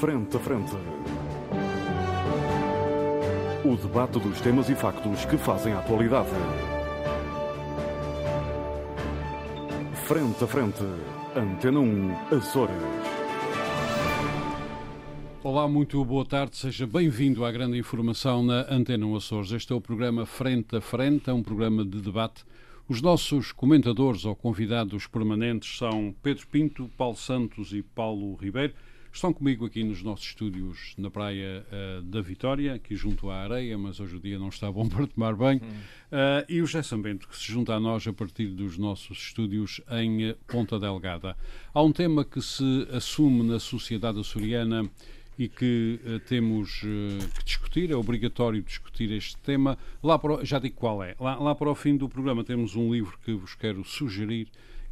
Frente a Frente. O debate dos temas e factos que fazem a atualidade. Frente a Frente. Antena 1, Açores. Olá, muito boa tarde, seja bem-vindo à grande informação na Antena 1 Açores. Este é o programa Frente a Frente, é um programa de debate. Os nossos comentadores ou convidados permanentes são Pedro Pinto, Paulo Santos e Paulo Ribeiro. Estão comigo aqui nos nossos estúdios na Praia uh, da Vitória, aqui junto à areia, mas hoje o dia não está bom para tomar banho. Uh, e o José Sambento, que se junta a nós a partir dos nossos estúdios em uh, Ponta Delgada. Há um tema que se assume na sociedade açoriana e que uh, temos uh, que discutir, é obrigatório discutir este tema. Lá para, já digo qual é. Lá, lá, para o fim do programa temos um livro que vos quero sugerir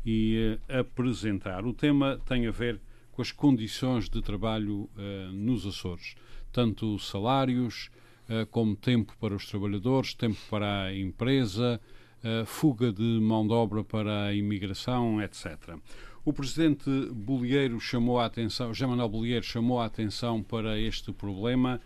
e uh, apresentar. O tema tem a ver com as condições de trabalho nos Açores, tanto salários como tempo para os trabalhadores, tempo para a empresa, fuga de mão de obra para a imigração, etc. O presidente Bolieiro chamou a atenção, José Manuel Bolieiro chamou a atenção para este problema.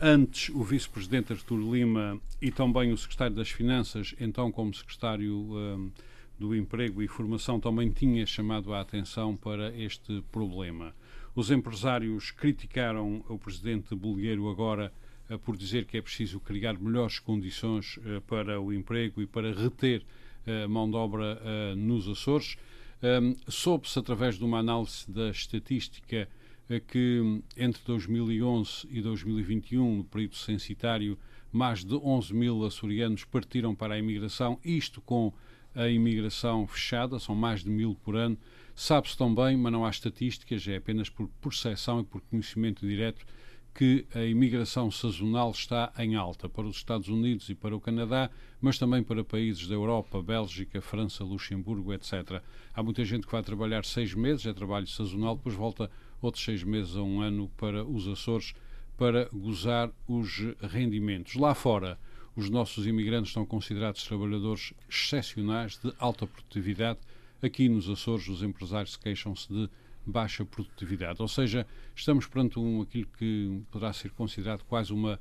Antes, o vice-presidente Artur Lima e também o secretário das Finanças, então como secretário do Emprego e Formação, também tinha chamado a atenção para este problema. Os empresários criticaram o presidente Bolieiro agora uh, por dizer que é preciso criar melhores condições uh, para o emprego e para reter uh, mão de obra nos Açores. Um, Soube-se, através de uma análise da estatística, eh, que entre 2011 e 2021, no período censitário, mais de 11 mil açorianos partiram para a imigração, isto com a imigração fechada, são mais de mil por ano. Sabe-se também, mas não há estatísticas, é apenas por percepção e por conhecimento direto, que a imigração sazonal está em alta para os Estados Unidos e para o Canadá, mas também para países da Europa, Bélgica, França, Luxemburgo, etc. Há muita gente que vai trabalhar seis meses, é trabalho sazonal, depois volta outros seis meses a um ano para os Açores para gozar os rendimentos. Lá fora, os nossos imigrantes são considerados trabalhadores excepcionais de alta produtividade. Aqui nos Açores, os empresários queixam-se de baixa produtividade. Ou seja, estamos perante um, aquilo que poderá ser considerado quase uma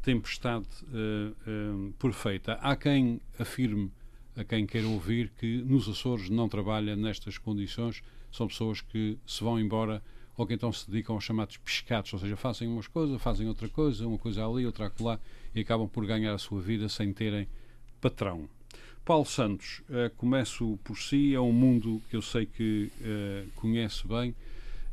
tempestade uh, uh, perfeita. Há quem afirme, a quem queira ouvir, que nos Açores não trabalha nestas condições, são pessoas que se vão embora ou que então se dedicam aos chamados pescados, ou seja, fazem umas coisas, fazem outra coisa, uma coisa ali, outra acolá, e acabam por ganhar a sua vida sem terem patrão. Paulo Santos, uh, começo por si, é um mundo que eu sei que uh, conhece bem.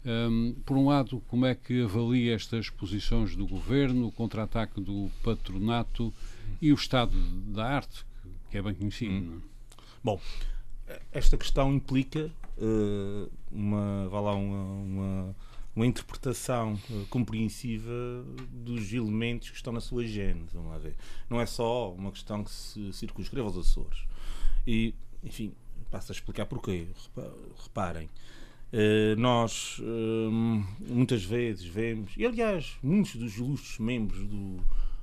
Um, por um lado, como é que avalia estas posições do governo, o contra-ataque do patronato e o estado da arte, que é bem conhecido? Hum. É? Bom, esta questão implica uh, uma, vá lá, uma, uma, uma interpretação uh, compreensiva dos elementos que estão na sua gênese. Vamos lá ver. Não é só uma questão que se circunscreve aos Açores. E, enfim, passo a explicar porquê. Reparem. Uh, nós muitas vezes vemos, e aliás, muitos dos ilustres membros do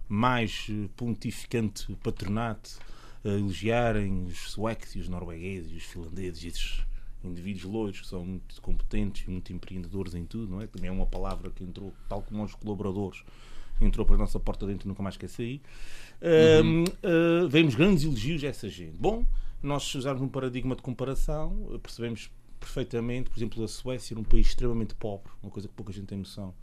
mais pontificante patronato elogiarem os suecos e os noruegueses e os finlandeses, esses indivíduos loiros que são muito competentes e muito empreendedores em tudo, não é? Também é uma palavra que entrou, tal como os colaboradores, entrou para a nossa porta dentro e nunca mais quer sair. Uhum. Uh, uh, vemos grandes elogios a essa gente. Bom, nós se usarmos um paradigma de comparação, percebemos perfeitamente, por exemplo, a Suécia era um país extremamente pobre, uma coisa que pouca gente tem noção,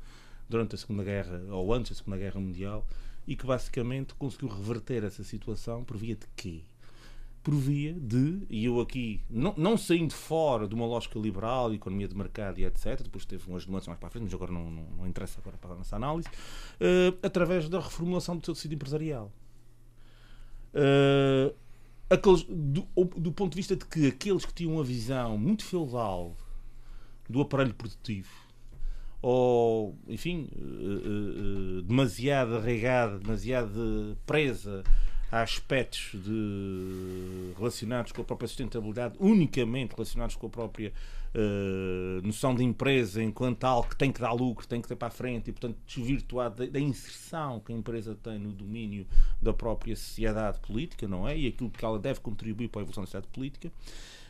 durante a Segunda Guerra, ou antes da Segunda Guerra Mundial, e que basicamente conseguiu reverter essa situação por via de quê? Por via de, e eu aqui, não, não saindo fora de uma lógica liberal, economia de mercado e etc., depois teve umas nuances mais para a frente, mas agora não, não, não interessa agora para a nossa análise, uh, através da reformulação do seu tecido empresarial. Uh, aqueles, do, do ponto de vista de que aqueles que tinham uma visão muito feudal do aparelho produtivo ou, enfim, uh, demasiado arraigada, demasiado presa a aspectos de, relacionados com a própria sustentabilidade, unicamente relacionados com a própria uh, noção de empresa enquanto algo que tem que dar lucro, tem que ter para a frente e, portanto, desvirtuado da, da, inserção que a empresa tem no domínio da própria sociedade política, não é? E aquilo que ela deve contribuir para a evolução da sociedade política.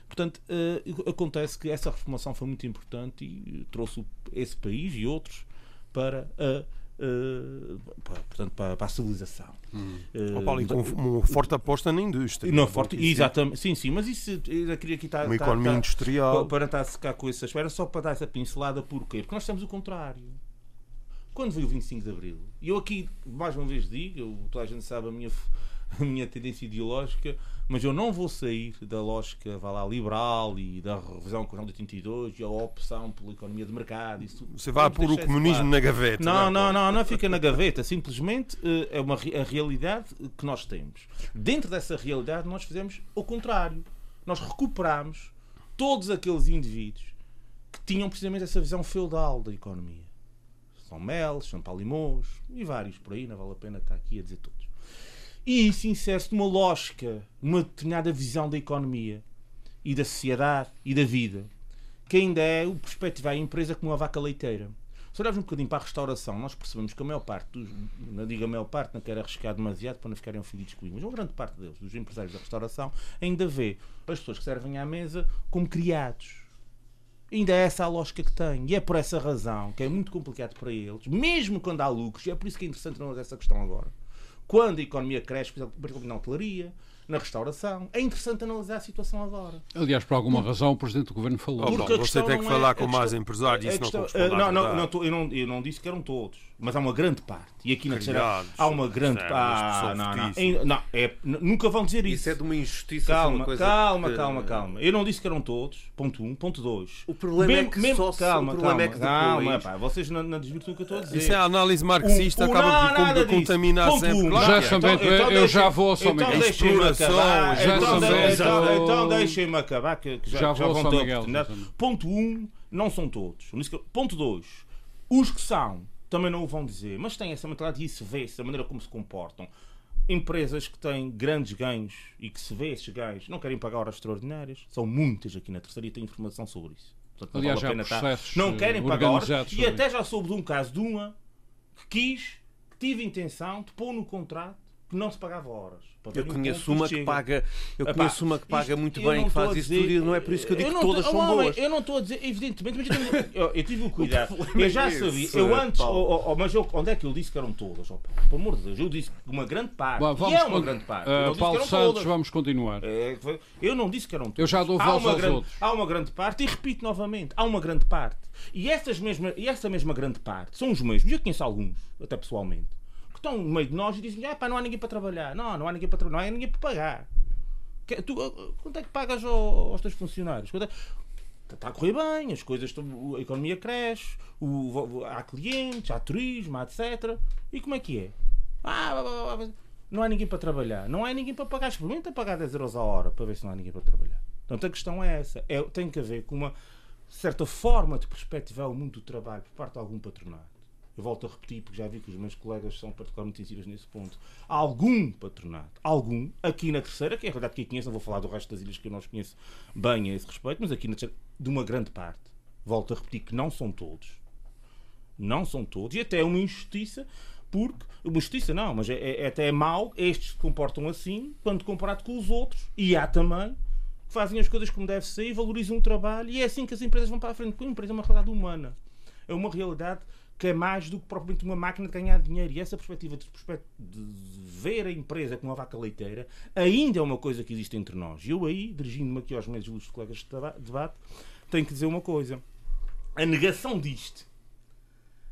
Portanto, uh, acontece que essa reformação foi muito importante e trouxe esse país e outros para a Uh, portanto, para, para, a civilização. Hum. Uh, Paulo, com uma forte aposta na indústria. Não, forte, exatamente, sim, sim, mas isso eu queria aqui estar. Uma tá, economia tá, industrial. Para estar a secar com essa espera, só para dar essa pincelada, porquê? Porque nós temos o contrário. Quando veio o 25 de Abril, e eu aqui, mais uma vez digo, eu, toda a gente sabe a minha, a minha tendência ideológica, mas eu não vou sair da lógica vá lá, liberal e da revisão o de 82 e a opção pela economia de mercado. Isso, Você vai pôr o comunismo na gaveta. Não, não, não, não, não fica na gaveta. Simplesmente eh, é uma, a realidade que nós temos. Dentro dessa realidade, nós fizemos o contrário. Nós recuperamos todos aqueles indivíduos que tinham precisamente essa visão feudal da economia. São Mel, São Paulimos e vários por aí, não vale a pena estar aqui a dizer todos. E isso insere-se numa lógica, numa determinada visão da economia e da sociedade e da vida, que ainda é o perspectivar a empresa como uma vaca leiteira. Se olharmos um bocadinho para a restauração, nós percebemos que a maior parte dos, não digo a maior parte, não quero arriscar demasiado para não ficarem ofendidos comigo, mas uma grande parte deles, dos empresários da restauração, ainda vê as pessoas que servem à mesa como criados. Ainda é essa a lógica que tem. E é por essa razão que é muito complicado para eles, mesmo quando há lucros, e é por isso que é interessante não essa questão agora quando a economia cresce, por exemplo, na hotelaria, na restauração. É interessante analisar a situação agora. Aliás, por alguma razão, o Presidente do Governo falou. Porque você tem que falar é, com mais empresários, isso questão, não falar não, não, não, eu, não, eu não disse que eram todos, mas há uma grande parte. E aqui na terceira há uma grande parte. Ah, não, não, não, é, nunca vão dizer isso. Isso é de uma injustiça. Calma, coisa calma, que... calma, calma. Eu não disse que eram todos. Ponto 1. Um. Ponto 2. O problema é que mesmo, só calma, o problema calma, é que depois... calma, pá, vocês não, não desvirtuam o que eu estou a dizer. Isso é a análise marxista, um, acaba por contaminar sempre. Já também, eu já vou ao São Miguel. Exploração, já então, então, então deixem-me acabar, que, já, já vão ter Ponto 1, um, não são todos. Ponto 2, os que são também não o vão dizer, mas têm essa mentalidade e isso vê-se, a maneira como se comportam. Empresas que têm grandes ganhos e que se vê esses ganhos não querem pagar horas extraordinárias, são muitas aqui na terceira e tem informação sobre isso. Portanto, não Aliás, vale estar. Não querem pagar horas. E até já soube de um caso de uma que quis, que tive intenção de pôr no contrato não se pagava horas. Eu conheço uma que paga, eu Epá, conheço uma que paga muito bem, que faz isso tudo e não é por isso que eu digo eu que todas tô, são boas. Eu não estou a dizer, evidentemente, mas eu, eu, eu tive o cuidado. eu já é sabia, eu antes, oh, oh, mas eu, onde é que eu disse que eram todas? Oh, pelo amor de Deus, eu disse que uma grande parte, Bom, e é uma grande parte. Uh, Paulo Santos, todas. vamos continuar. É, eu não disse que eram todas. Eu já dou voz aos grande, outros. Há uma grande parte, e repito novamente, há uma grande parte. E, essas mesma, e essa mesma grande parte são os mesmos, eu conheço alguns, até pessoalmente estão no meio de nós e dizem: ah, pá, não há ninguém para trabalhar. Não, não há ninguém para trabalhar, não há ninguém para pagar. Que, tu, uh, quanto é que pagas aos, aos teus funcionários? Quanto é, está a correr bem, as coisas estão, a economia cresce, o, há clientes, há turismo, etc. E como é que é? Ah, não há ninguém para trabalhar, não há ninguém para pagar, experimenta pagar 10 euros a hora para ver se não há ninguém para trabalhar. Portanto, a questão é essa: é, tem que haver com uma certa forma de perspectivar o mundo do trabalho por parte de algum patronato volto a repetir, porque já vi que os meus colegas são particularmente sensíveis nesse ponto, algum patronato, algum, aqui na terceira, que é a verdade que eu conheço, não vou falar do resto das ilhas que eu não conheço bem a esse respeito, mas aqui na terceira, de uma grande parte, volto a repetir que não são todos, não são todos, e até é uma injustiça, porque, uma justiça não, mas é, é, até é mau, estes se comportam assim, quando comparado com os outros, e há também que fazem as coisas como deve ser e valorizam o trabalho, e é assim que as empresas vão para a frente, porque a empresa é uma realidade humana, é uma realidade que é mais do que propriamente uma máquina de ganhar dinheiro. E essa perspectiva de, de ver a empresa como uma vaca leiteira ainda é uma coisa que existe entre nós. E eu aí, dirigindo-me aqui aos meus ilustres colegas de debate, tenho que dizer uma coisa. A negação disto,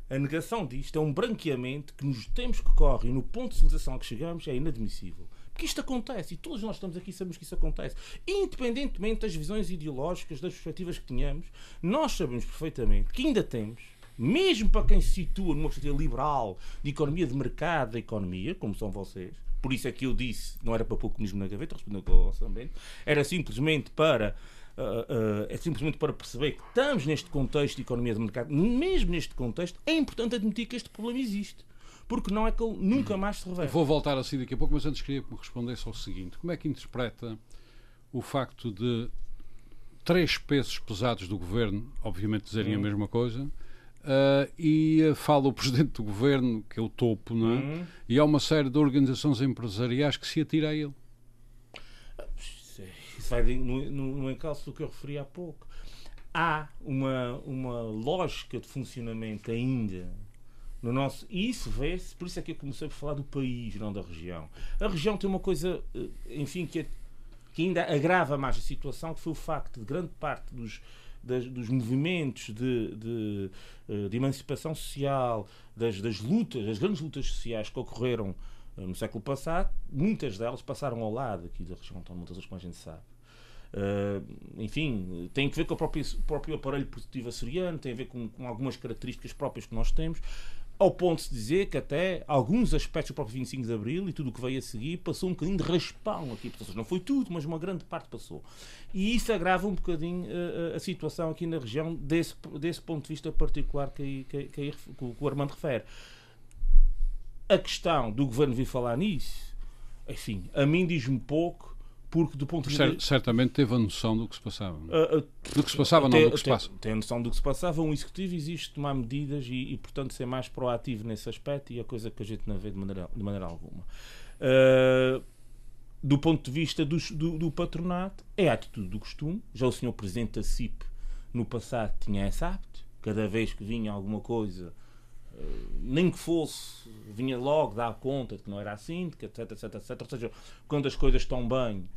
a negação disto é um branqueamento que nos tempos que correm, no ponto de civilização que chegamos, é inadmissível. Porque isto acontece e todos nós estamos aqui sabemos que isso acontece. Independentemente das visões ideológicas, das perspectivas que tenhamos, nós sabemos perfeitamente que ainda temos mesmo para quem se situa numa perspectiva liberal de economia de mercado da economia, como são vocês, por isso é que eu disse, não era para pôr o comunismo na gaveta, respondendo ao Sambento, era simplesmente para uh, uh, é simplesmente para perceber que estamos neste contexto de economia de mercado, mesmo neste contexto, é importante admitir que este problema existe. Porque não é que ele nunca mais se revela. Vou voltar assim daqui a pouco, mas antes queria que me respondesse ao seguinte: como é que interpreta o facto de três pesos pesados do governo, obviamente, dizerem hum. a mesma coisa, Uh, e fala o presidente do governo, que é o topo, não é? Uhum. E há uma série de organizações empresariais que se atira a ele. Isso vai no, no, no encalço do que eu referi há pouco. Há uma, uma lógica de funcionamento ainda no nosso e isso vê-se, por isso é que eu comecei a falar do país, não da região. A região tem uma coisa, eh, enfim, que, é, que ainda agrava mais a situação, que foi o facto de grande parte dos, das, dos movimentos de, de, eh, de, emancipação social, das, das lutas, das grandes lutas sociais que ocorreram eh, no século passado, muitas delas passaram ao lado aqui da região autónoma das como a gente sabe. Uh, enfim, tem a ver com o próprio, próprio aparelho produtivo açoriano, tem a ver com, com, algumas características próprias que nós temos, ao ponto de dizer que até alguns aspectos do próprio 25 de Abril e tudo o que veio a seguir passou um bocadinho de raspão aqui. Portanto, não foi tudo, mas uma grande parte passou. E isso agrava um bocadinho uh, a situação aqui na região desse, desse ponto de vista particular que, que, que, que o Armando refere. A questão do governo vir falar nisso, enfim, a mim diz-me pouco porque do ponto de vista... Certamente teve a noção do que se passava. Uh, uh, do que se passava, não do que se passa. Tem a noção do que se passava. Um executivo existe tomar medidas e, e, portanto, ser mais proativo nesse aspecto e a coisa que a gente não vê de maneira, de maneira alguma. Uh, do ponto de vista do, do, do, patronato, é a atitude do costume. Já o senhor Presidente da CIP, no passado, tinha essa hábito. Cada vez que vinha alguma coisa nem que fosse, vinha logo dar conta de que não era assim, etc, etc, etc. Ou seja, quando as coisas estão bem,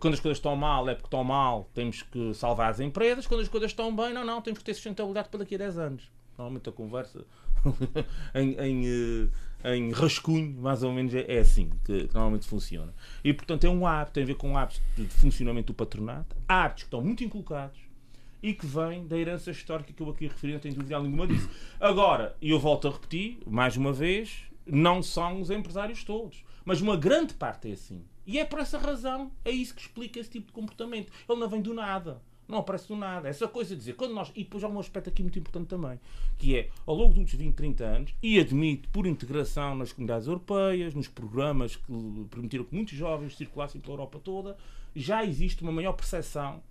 quando as coisas estão mal é porque estão mal, temos que salvar as empresas. Quando as coisas estão bem, não, não, temos que ter sustentabilidade para daqui a 10 anos. Normalmente a conversa em, em, eh, em, rascunho, mais ou menos, é, é assim que, que, normalmente funciona. E portanto é um hábito, tem a ver com hábitos de funcionamento do patronato, hábitos que estão muito inculcados e que vêm da herança histórica que eu aqui referi, não tenho dúvida nenhuma disso. Agora, e eu volto a repetir, mais uma vez, não são os empresários todos, mas uma grande parte é assim. E é por essa razão, é isso que explica esse tipo de comportamento. Ele não vem do nada. Não aparece do nada. Essa coisa de dizer, quando nós. E depois há um aspecto aqui muito importante também, que é, ao longo dos 20, 30 anos, e admite por integração nas comunidades europeias, nos programas que permitiram que muitos jovens circulassem pela Europa toda, já existe uma maior percepção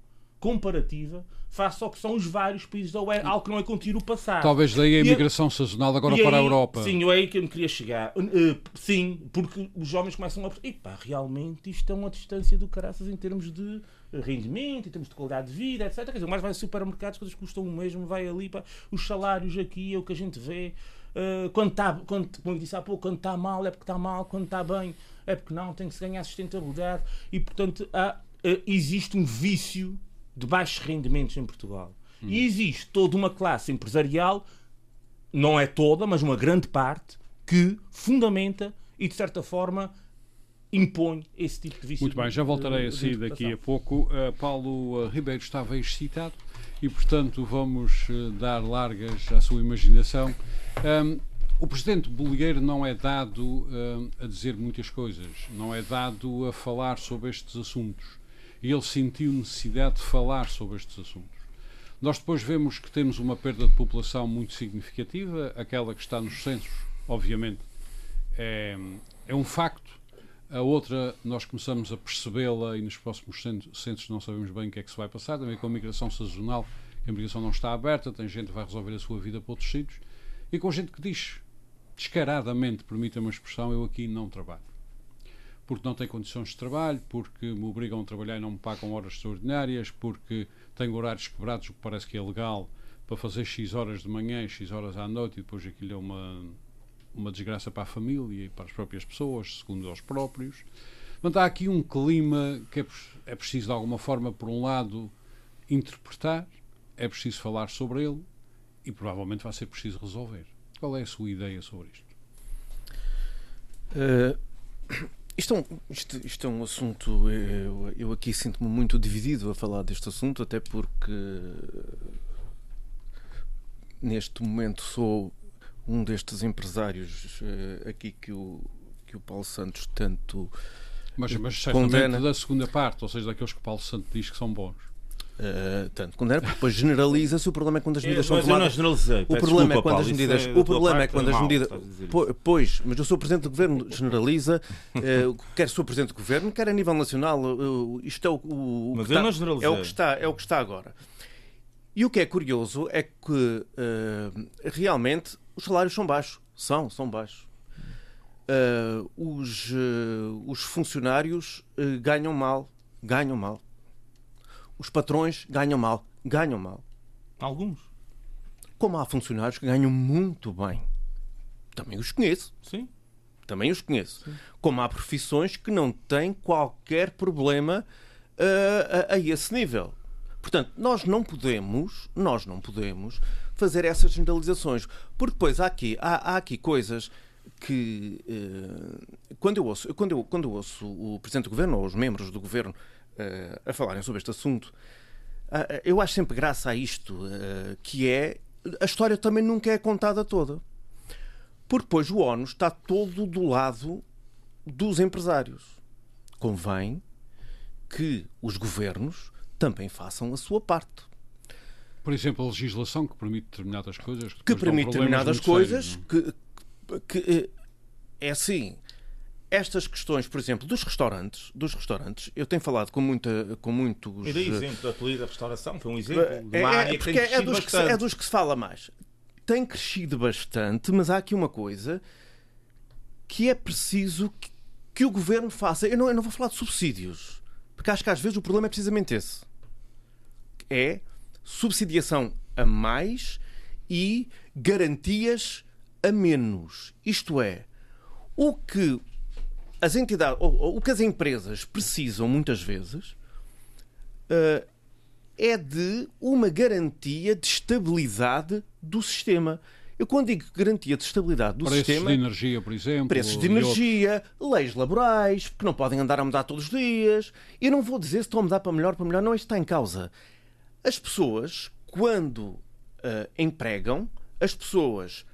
comparativa face ao que são os vários países da UE, algo que não é contínuo passar. Talvez daí a imigração sazonal agora para aí, a Europa. Sim, eu é aí que eu me queria chegar. Uh, sim, porque os jovens começam a... Epá, realmente isto é uma distância do caraças em termos de rendimento, em termos de qualidade de vida, etc. Quer dizer, mais vai a supermercados, coisas custam o mesmo, vai ali para os salários aqui, é o que a gente vê. Uh, quando está, quando, como disse há pouco, quando está mal é porque está mal, quando está bem é porque não, tem que se ganhar sustentabilidade e, portanto, há, uh, existe um vício de baixos rendimentos em Portugal. Hum. E existe toda uma classe empresarial, não é toda, mas uma grande parte, que fundamenta e, de certa forma, impõe esse tipo de vício. Muito bem, já voltarei a si daqui a pouco. Uh, Paulo uh, Ribeiro estava excitado e, portanto, vamos uh, dar largas à sua imaginação. Um, o presidente Bolieiro não é dado a dizer muitas coisas, não é dado a falar sobre estes assuntos ele sentiu necessidade de falar sobre estes assuntos. Nós depois vemos que temos uma perda de população muito significativa, aquela que está nos censos, obviamente, é, é um facto. A outra, nós começamos a percebê-la e nos próximos censos não sabemos bem o que é que se vai passar, também com a migração sazonal, a migração não está aberta, tem gente que vai resolver a sua vida para outros sítios, e com gente que diz descaradamente, permita-me a expressão, eu aqui não trabalho porque não tenho condições de trabalho, porque me obrigam a trabalhar e não me pagam horas extraordinárias, porque tenho horários quebrados, o que parece que é legal, para fazer X horas de manhã e X horas à noite, e depois aquilo é uma, uma desgraça para a família e para as próprias pessoas, segundo eles próprios. Portanto, há aqui um clima que é, é preciso, de alguma forma, por um lado, interpretar, é preciso falar sobre ele e provavelmente vai ser preciso resolver. Qual é a sua ideia sobre isto? Uh, isto é, um, isto, isto é um assunto. Eu, eu aqui sinto-me muito dividido a falar deste assunto, até porque neste momento sou um destes empresários uh, aqui que o, que o Paulo Santos tanto. Mas, mas certamente condena. da segunda parte, ou seja, daqueles que o Paulo Santos diz que são bons. Uh, tanto quando era, porque depois generaliza-se. O problema é quando as medidas são tomadas. O problema é quando as medidas. O problema é quando as medidas. Pois, mas eu sou Presidente do Governo, generaliza. Uh, quer sou Presidente do Governo, quer a nível nacional. Uh, isto é o, o, mas que eu está, é o que está É o que está agora. E o que é curioso é que realmente os salários são baixos. São, são baixos. os, os funcionários ganham mal. Ganham mal os patrões ganham mal. Ganham mal. Alguns. Como há funcionários que ganham muito bem. Também os conheço. Sim. Também os conheço. Sim. Como há profissões que não têm qualquer problema uh, a, a esse nível. Portanto, nós não podemos, nós não podemos fazer essas generalizações, porque depois há aqui, há, há aqui coisas que uh, quando eu ouço, quando eu, quando eu ouço o presidente do governo ou os membros do governo a falarem sobre este assunto, uh, eu acho sempre graça a isto, que é a história também nunca é contada toda. Porque depois o ONU está todo do lado dos empresários. Convém que os governos também façam a sua parte. Por exemplo, a legislação que permite determinadas coisas. Que, que permite determinadas coisas sérios, que, que, que é assim. Estas questões, por exemplo, dos restaurantes, dos restaurantes, eu tenho falado com muita, com muitos. E dei exemplo da da restauração, foi um exemplo de uma é, área que tem é, dos que, é dos que se fala mais. Tem crescido bastante, mas há aqui uma coisa que é preciso que, que o governo faça. Eu não, eu não vou falar de subsídios, porque acho que às vezes o problema é precisamente esse. É subsidiação a mais e garantias a menos. Isto é, o que as entidades, ou, o que as empresas precisam muitas vezes uh, é de uma garantia de estabilidade do sistema. Eu quando digo garantia de estabilidade do preços sistema... Preços de energia, por exemplo. Preços de energia, outros. leis laborais, que não podem andar a mudar todos os dias. Eu não vou dizer se estão a mudar para melhor, para melhor. Não, isto está em causa. As pessoas, quando uh, empregam, as pessoas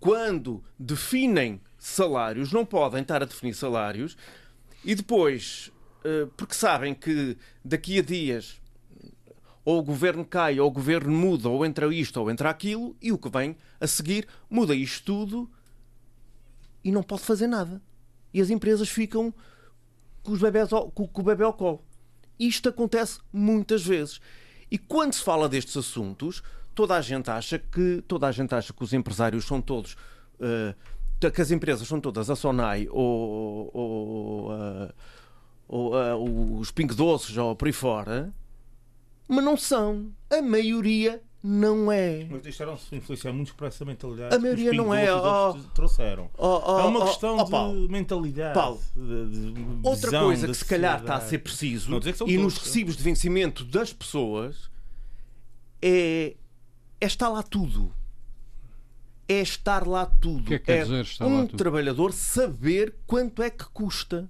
quando definem salários, não podem estar a definir salários e depois, eh, porque sabem que daqui a dias ou o governo cai, ou o governo muda, ou entra isto, ou entra aquilo, e o que vem a seguir muda isto tudo e não pode fazer nada. E as empresas ficam com, os bebés ao, com, com o bebê ao colo. Isto acontece muitas vezes. E quando se fala destes assuntos, toda a gente acha que toda a gente acha que os empresários são todos uh, que as empresas são todas a Sonai ou, ou, uh, ou uh, os Pink Doces ou por aí fora, mas não são. A maioria não é. Mas deixaram-se influenciar muito por essa mentalidade. A maioria não é. Oh, trouxeram. Oh, oh, é uma questão de mentalidade. Paulo, de, de outra coisa que se calhar está a ser preciso e nos recibos de vencimento das pessoas é é estar lá tudo. É estar lá tudo. O que é, que quer é dizer estar um lá tudo? trabalhador saber quanto é que custa.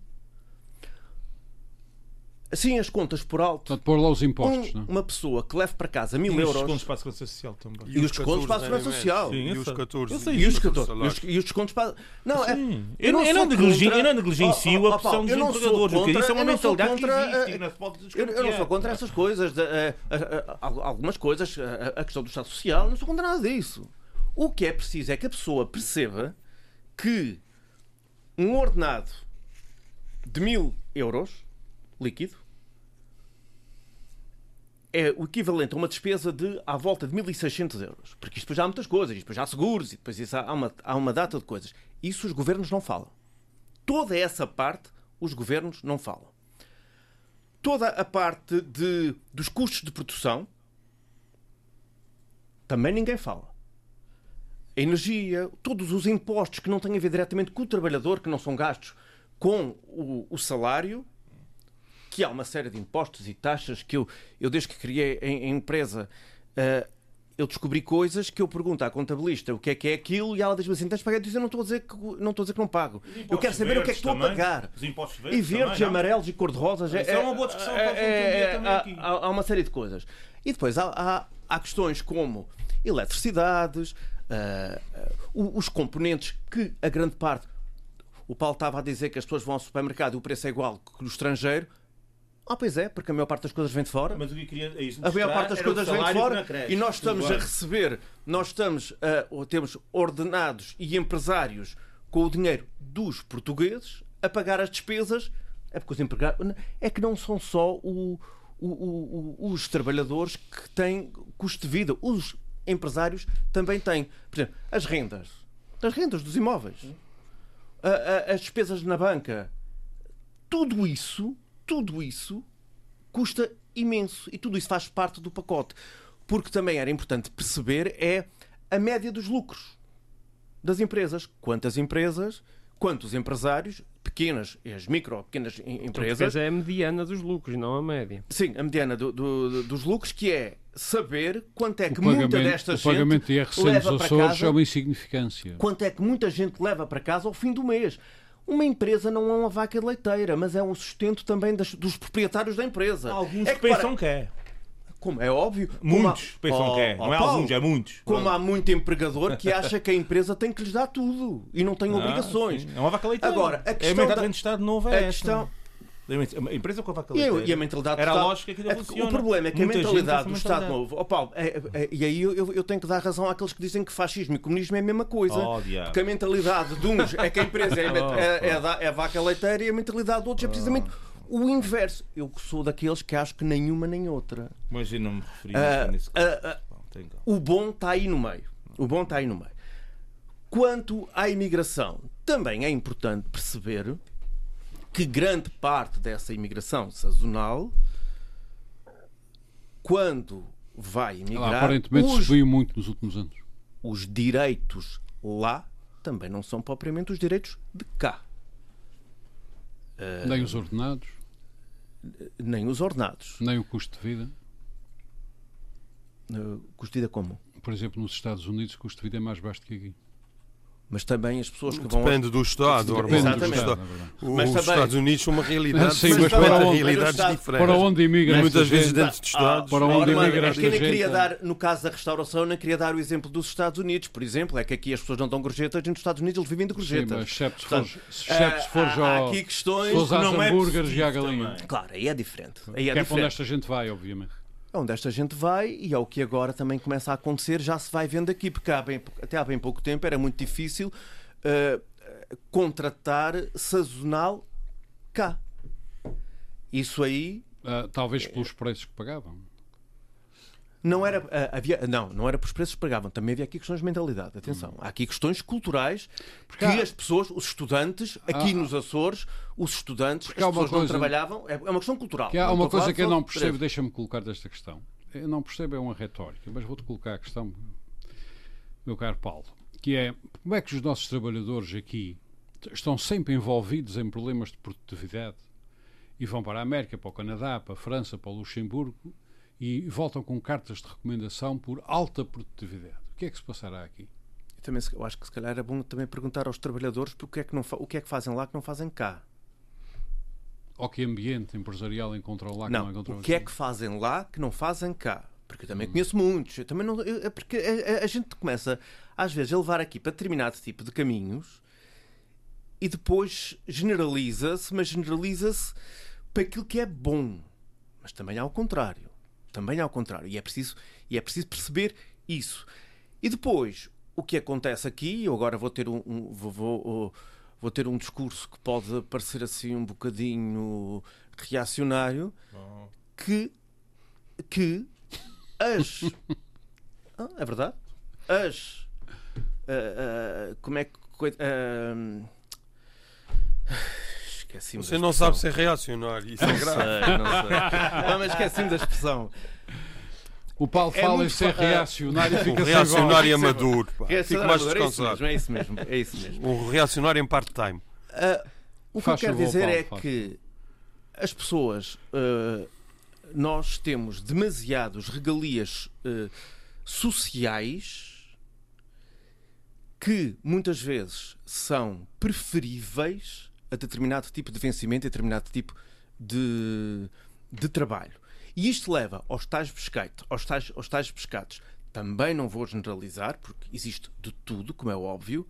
Assim, as contas por alto. Portanto, pôr lá os impostos. Um, não? Uma pessoa que leve para casa mil e euros. os descontos para a Segurança Social também. E, e os descontos para a Segurança Social. Sim, e os 14. Eu sei, e os 14. E os descontos para. Não, é, eu, não, eu, não negligencio, eu não negligencio a opção dos empregadores. Contra, isso é uma mentalidade contra, que existe. Eu, eu não sou contra essas coisas. algumas coisas. A, questão do Estado Social. Não sou contra nada disso. O que é preciso é que a pessoa perceba que um ordenado de mil euros líquido é o equivalente a uma despesa de à volta de 1.600 euros. Porque isto depois há muitas coisas, depois já há seguros, e depois isso há, uma, há uma data de coisas. Isso os governos não falam. Toda essa parte os governos não falam. Toda a parte de, dos custos de produção também ninguém fala. A energia, todos os impostos que não têm a ver diretamente com o trabalhador, que não são gastos com o, o salário, que há uma série de impostos e taxas que eu, eu desde que criei a, empresa, uh, eu descobri coisas que eu pergunto à contabilista o que é que é aquilo e ela diz-me assim: tens de pagar? Eu, eu não estou a dizer que não estou a dizer que não pago. Eu quero saber o que é que estou também, a pagar. Os impostos verdes e verdes, também, amarelos e cor-de-rosas. É, é, uma boa discussão é, para é, é, também aqui. Há, há, uma série de coisas. E depois há, há, há questões como eletricidades, uh, os componentes que a grande parte. O Paulo estava a dizer que as pessoas vão ao supermercado e o preço é igual que no estrangeiro. Ah, pois é, porque a maior parte das coisas vem de fora. Mas o que queria é isso, a maior parte das coisas vem de fora e nós estamos a receber, nós estamos a, temos ordenados e empresários com o dinheiro dos portugueses a pagar as despesas. É porque os empregados. É que não são só o, o, o, os trabalhadores que têm custo de vida. Os empresários também têm. Por exemplo, as rendas. As rendas dos imóveis. A, a, as despesas na banca. Tudo isso tudo isso custa imenso e tudo isso faz parte do pacote. Porque também era importante perceber é a média dos lucros. das empresas. Quantas empresas, quantos empresários, pequenas, as micro, pequenas em- empresas, Empresa é a mediana dos lucros, não a média. sim, a mediana do- do- dos lucros, que é saber quanto é O que muita desta o gente pagamento de IRC leva nos para Açores casa é uma insignificância. quanto é que muita gente leva para casa ao fim do mês. Uma empresa não é uma vaca leiteira, mas é um sustento também das- dos proprietários da empresa. Alguns é que, pensam para- que é. Como é óbvio, Muitos há- pensam Oh, que é. oh, Não é Paulo, alguns, é muitos. Como há muito empregador que acha que a empresa tem que lhes dar tudo e não tem Ah, obrigações. sim. É uma vaca leiteira. Agora, a é questão a mentalidade da- de Estado novo é a questão- A empresa com a vaca leiteira. e a mentalidade Era a lógica que é. O problema é que Muita a mentalidade do Estado. Novo. Oh, Paulo, é- é- e aí eu, eu- tenho que dar razão àqueles que dizem que fascismo e comunismo é a mesma coisa. Oh, porque a mentalidade de uns é que a empresa é, Oh, é- é é a vaca leiteira e a mentalidade de outros é precisamente o inverso. Eu sou daqueles que acho que nenhuma nem outra. Mas eu não me referi Ah, nesse ah, caso. tem calma. O bom está aí no meio. O bom está aí no meio. Quanto à imigração, também é importante perceber que grande parte dessa imigração sazonal, quando vai Ela emigrar, aparentemente os, subiu muito nos últimos anos. os direitos lá também não são propriamente os direitos de cá, Nem os ordenados, nem os ordenados. nem o custo de vida. Uh, Custo de vida como? Por exemplo, nos Estados Unidos, o custo de vida é mais baixo que aqui. Mas também as pessoas que vão. Depende do Estado, Depende do do Estado, é Mas Os também- Estados Unidos são uma realidade, Sim, mas para para onde? realidades Estado- diferentes. Para onde emigra E muitas vezes gente? dentro de Estados. Para onde emigra Armando, é esta que eu nem gente? queria dar, no caso da restauração, eu nem queria dar o exemplo dos Estados Unidos, por exemplo, é que aqui as pessoas não dão gorjetas e nos Estados Unidos eles vivem de Sim, gorjetas. mas excepto se Portanto, fores, excepto se fores há- ao, aqui questões se fores às não é hambúrgueres e à galinha. também. Claro, aí é diferente. Aí Que é é para onde esta gente vai, obviamente. Onde esta gente vai e é o que agora também começa a acontecer, já se vai vendo aqui, porque há bem- até há bem pouco tempo era muito difícil eh, contratar sazonal cá. Isso aí Ah, talvez pelos preços que pagavam. Não era, ah, havia, não, não era por preços que pagavam. Também havia aqui questões de mentalidade. Atenção. Há aqui questões culturais que há- as pessoas, os estudantes, aqui Há- nos Açores, os estudantes, Porque as pessoas não coisa- trabalhavam. É é uma questão cultural. Que há Não uma coisa que eu não percebo, deixa-me colocar desta questão. Eu não percebo, é uma retórica, mas vou-te colocar a questão, meu caro Paulo, que é como é que os nossos trabalhadores aqui estão sempre envolvidos em problemas de produtividade e vão para a América, para o Canadá, para a França, para o Luxemburgo e voltam com cartas de recomendação por alta produtividade. O que é que se passará aqui? Eu Também, eu acho que se calhar é bom também perguntar aos trabalhadores porque é que não o que é que fazem lá que não fazem cá. Ou que ambiente empresarial encontram lá que não, não, encontram o que é aqui? que fazem lá que não fazem cá? Porque eu também Hum. conheço muitos. Eu também não, eu- é porque a, a- a gente começa, às vezes, a levar aqui para determinado tipo de caminhos e depois generaliza-se, mas generaliza-se para aquilo que é bom. Mas também ao contrário. Também ao contrário. E é preciso, e é preciso perceber isso. E depois, o que acontece aqui, eu agora vou ter um, um- vou, vou- vou ter um discurso que pode parecer assim um bocadinho reacionário, que, que as. Ah, é verdade? As. ah, ah, como é que. coi- ah, Esqueci-me Você não sabe ser reacionário, isso é Não grave. sei, não sei. Não, mas esqueci-me da expressão. O Paulo É fala em ser fa- ah, reacionário e Um fica sem reacionário. É, Fico mais é isso descansado. mesmo, é isso mesmo. É isso mesmo. Um reacionário em part-time. Ah, o que Faz eu quero dizer Paulo, é faz. que as pessoas, ah, nós temos demasiados regalias ah, sociais que muitas vezes são preferíveis a determinado tipo de vencimento e determinado tipo de, de trabalho. E isto leva aos tais pescados, aos tais, aos tais pescados. Também não vou generalizar, porque existe de tudo, como é óbvio.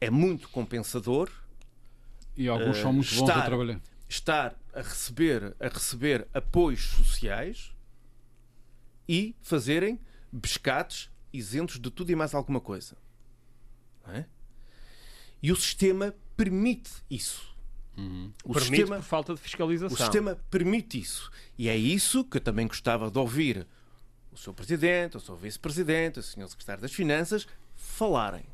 É muito compensador E alguns Eh, são muito bons a estar- trabalhar. estar a receber, a receber apoios sociais e fazerem pescados isentos de tudo e mais alguma coisa. É? E o sistema permite isso. O Permite sistema, por falta de o fiscalização. sistema permite isso. E é isso que eu também gostava de ouvir o seu Presidente, o seu Vice-Presidente, o Sr. Secretário das Finanças falarem.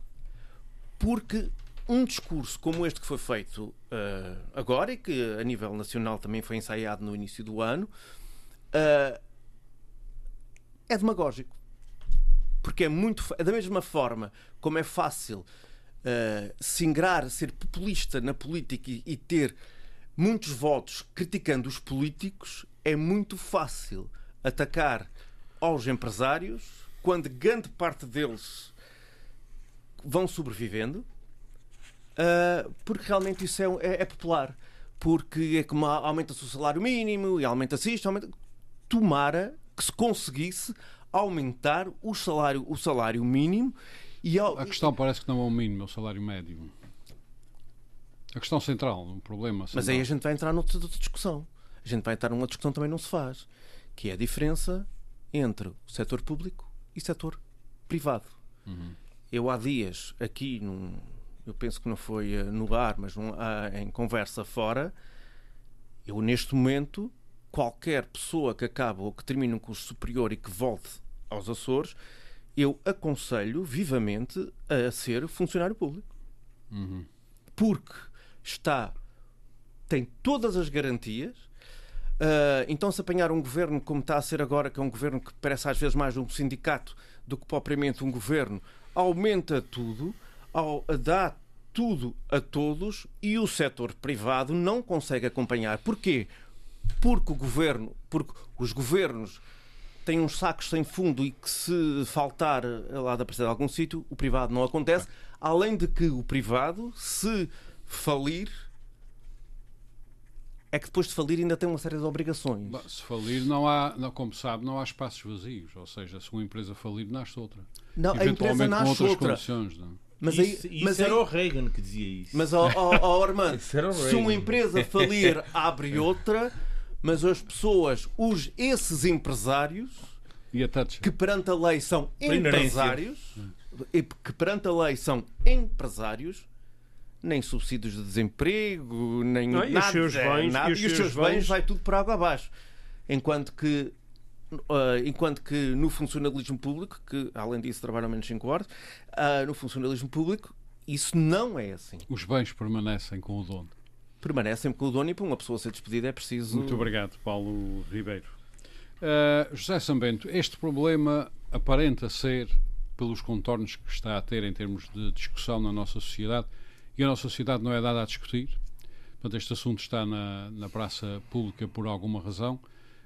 Porque um discurso como este que foi feito ah, agora e que a nível nacional também foi ensaiado no início do ano ah, é demagógico. Porque é muito. Da mesma forma como é fácil uh, se ingrar, ser populista na política e, e ter muitos votos criticando os políticos, é muito fácil atacar aos empresários quando grande parte deles vão sobrevivendo, uh, porque realmente isso é, é, é, popular. Porque é como aumenta-se o salário mínimo e aumenta-se isto, aumenta... tomara que se conseguisse aumentar o salário, o salário mínimo e ao... A questão parece que não é o mínimo, é o salário médio. A questão central, um problema central. Mas aí a gente vai entrar noutra discussão. A gente vai entrar numa discussão que também não se faz, que é a diferença entre o setor público e o setor privado. Uhum. Eu há dias, aqui, num, eu penso que não foi eh, no bar, mas num, ah, em conversa fora, eu neste momento, qualquer pessoa que acabe ou que termine um curso superior e que volte aos Açores, eu aconselho vivamente a ser funcionário público. Uhum. Porque está, tem todas as garantias. Uh, então, se apanhar um governo como está a ser agora, que é um governo que parece às vezes mais um sindicato do que propriamente um governo, aumenta tudo, ao, dá tudo a todos e o setor privado não consegue acompanhar. Porquê? Porque o governo, porque os governos têm uns sacos sem fundo e que se faltar lá da precisar de algum sítio, o privado não acontece. Além de que o privado, se falir, é que depois de falir ainda tem uma série de obrigações. Se falir, não há, não, como sabe, não há espaços vazios. Ou seja, se uma empresa falir, nasce outra. Não, a empresa nasce outra. Mas isso, aí, mas era aí, o Reagan que dizia isso. Mas, oh, oh, oh Armando, se uma empresa falir, abre outra, mas as pessoas, os, esses empresários, que perante a lei são empresários, que perante a lei são empresários, nem subsídios de desemprego, nem não, nada. E os seus bens, nada, e os, e os seus bens, bens vai tudo por água abaixo. Enquanto que Uh, enquanto que no funcionalismo público, que além disso trabalham menos 5 horas, uh, no funcionalismo público isso não é assim. Os bens permanecem com o dono. Permanecem com o dono e para uma pessoa ser despedida é preciso. Muito obrigado, Paulo Ribeiro. Uh, José Sambento, este problema aparenta ser, pelos contornos que está a ter em termos de discussão na nossa sociedade, e a nossa sociedade não é dada a discutir. Portanto, este assunto está na, na praça pública por alguma razão.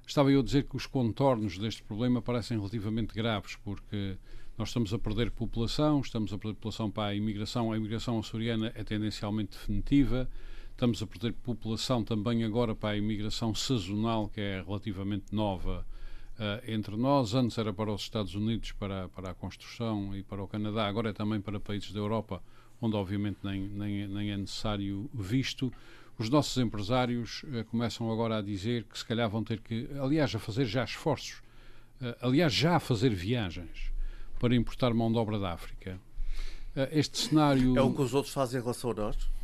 Estava eu a dizer que os contornos deste problema parecem relativamente graves, porque nós estamos a perder população, estamos a perder população para a imigração. A imigração açoriana é tendencialmente definitiva. Estamos a perder população também agora para a imigração sazonal, que é relativamente nova uh, entre nós. Antes era para os Estados Unidos, para, para a construção e para o Canadá, agora é também para países da Europa onde obviamente nem, nem, nem é necessário visto. Os nossos empresários uh, começam agora a dizer que se calhar vão ter que, aliás, a fazer já esforços, uh, aliás, já a fazer viagens para importar mão de obra da África. Este cenário. É o que os outros fazem em relação a nós?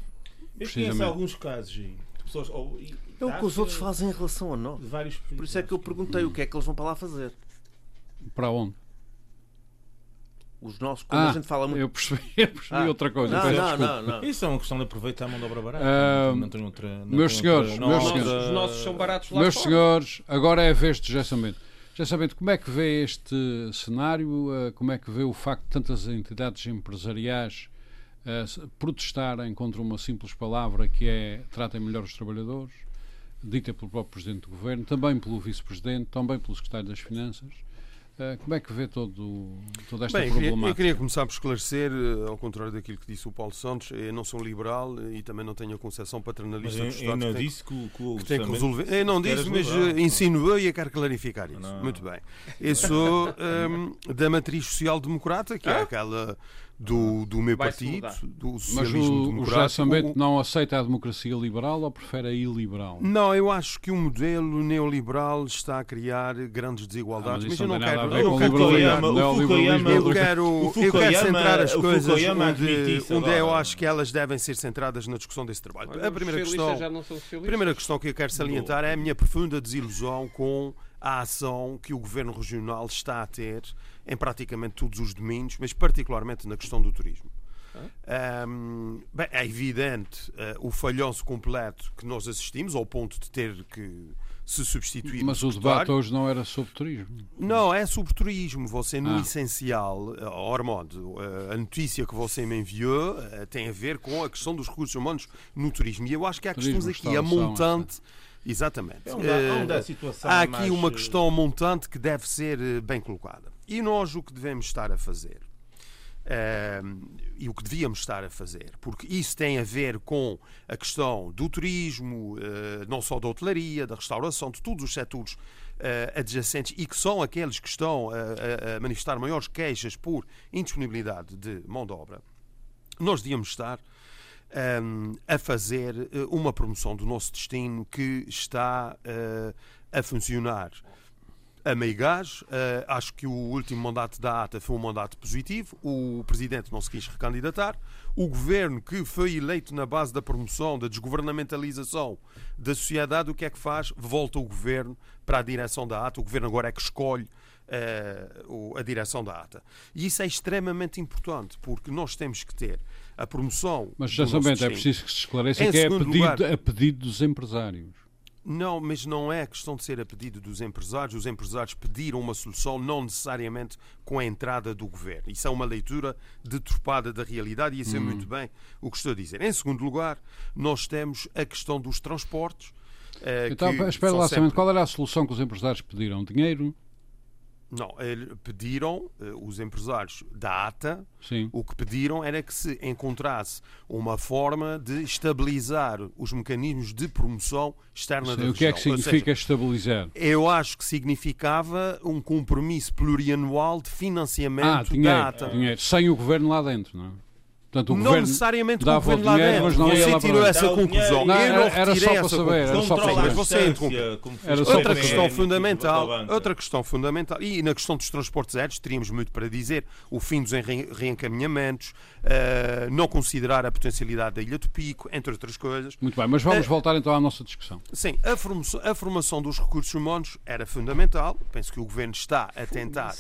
Eu conheço alguns casos de pessoas. Ou, é o que os outros fazem em relação a nós. Vários Por isso é que eu perguntei o que é que eles vão para lá fazer. Para onde? os nossos, quando ah, a gente fala muito. Eu percebi, eu percebi ah, outra coisa. Não, não, não, não, Isso é uma questão de aproveitar a mão de obra barata. Uh, não outra. Não meus senhores, outra, meus senhores, os nossos são baratos lá Meus fora. senhores, agora é a vez de Gessamento. Gessamento, como é que vê este cenário? Uh, como é que vê o facto de tantas entidades empresariais uh, protestarem contra uma simples palavra que é tratem melhor os trabalhadores? Dita pelo próprio Presidente do Governo, também pelo Vice-Presidente, também pelo Secretário das Finanças. Eh, como é que vê todo, toda esta Bem, problemática? Eu queria começar por esclarecer, eh, ao contrário daquilo que disse o Paulo Santos, eu não sou liberal e também não tenho a concepção paternalista do Estado. Eu não disse que, que, que tem que resolver. Eu não disse, mas liberal. insinuei e quero clarificar isso. Não. Muito bem. Eu sou um, ehm, da matriz social-democrata, que é aquela do, do meu partido, do socialismo Mas o, o José Sambento não aceita a democracia liberal ou prefere a iliberal? Não, eu acho que o modelo neoliberal está a criar grandes desigualdades. Ah, mas, mas eu não quero... Eu, quero, eu, quero, eu quero centrar as coisas onde, onde eu acho que elas devem ser centradas na discussão desse trabalho. A primeira questão, a primeira questão que eu quero salientar é a minha profunda desilusão com a ação que o Governo Regional está a ter em praticamente todos os domínios, mas particularmente na questão do turismo. Um, bem, é evidente uh, o falhanço completo que nós assistimos, ao ponto de ter que se substituir. Mas o debate hoje não era sobre turismo. Não, é sobre turismo. Você, no ah. essencial, Ormondo, a notícia que você me enviou tem a ver com a questão dos recursos humanos no turismo. E eu acho que há turismo, questões aqui a montante. Exatamente. É há, onde há aqui mais... uma questão montante que deve ser bem colocada. E nós o que devemos estar a fazer e o que devíamos estar a fazer, porque isso tem a ver com a questão do turismo, não só da hotelaria, da restauração, de todos os setores adjacentes e que são aqueles que estão a, manifestar maiores queixas por indisponibilidade de mão de obra. Nós devíamos estar um, a fazer eh, uma promoção do nosso destino que está uh, a funcionar a meio gás. Uh, acho que o último mandato da ATA foi um mandato positivo. O presidente não se quis recandidatar. O governo, que foi eleito na base da promoção, da desgovernamentalização da sociedade, o que é que faz? Volta o governo para a direção da ATA. O governo agora é que escolhe a direção da ATA. E isso é extremamente importante, porque nós temos que ter a promoção. Mas, justamente, é preciso que se esclareça que é a pedido, lugar, a pedido dos empresários. Não, mas não é questão de ser a pedido dos empresários. Os empresários pediram uma solução, não necessariamente com a entrada do governo. Isso é uma leitura deturpada da realidade e isso é hum. muito bem o que estou a dizer. Em segundo lugar, nós temos a questão dos transportes. Uh, então, espera lá, sempre... qual era a solução que os empresários pediram? Dinheiro? Não, pediram, eh, os empresários da ATA, Sim. o que pediram era que se encontrasse uma forma de estabilizar os mecanismos de promoção externa Sim, da região. O que é que significa seja, estabilizar? Eu acho que significava um compromisso plurianual de financiamento ah, dinheiro, da ATA. Dinheiro, sem o governo lá dentro, não é? Portanto, não necessariamente o governo lá dentro. Mas não você tirou essa conclusão. Não, eu não era só para saber. Era só para mas você. Outra questão fundamental. Outra questão fundamental. E na questão dos transportes aéreos teríamos muito para dizer. O fim dos reencaminhamentos, uh, não considerar a potencialidade da Ilha do Pico, entre outras coisas. Muito bem, mas vamos uh, voltar então à nossa discussão. Sim, a formação, a formação dos recursos humanos era fundamental. Penso que o governo está a tentar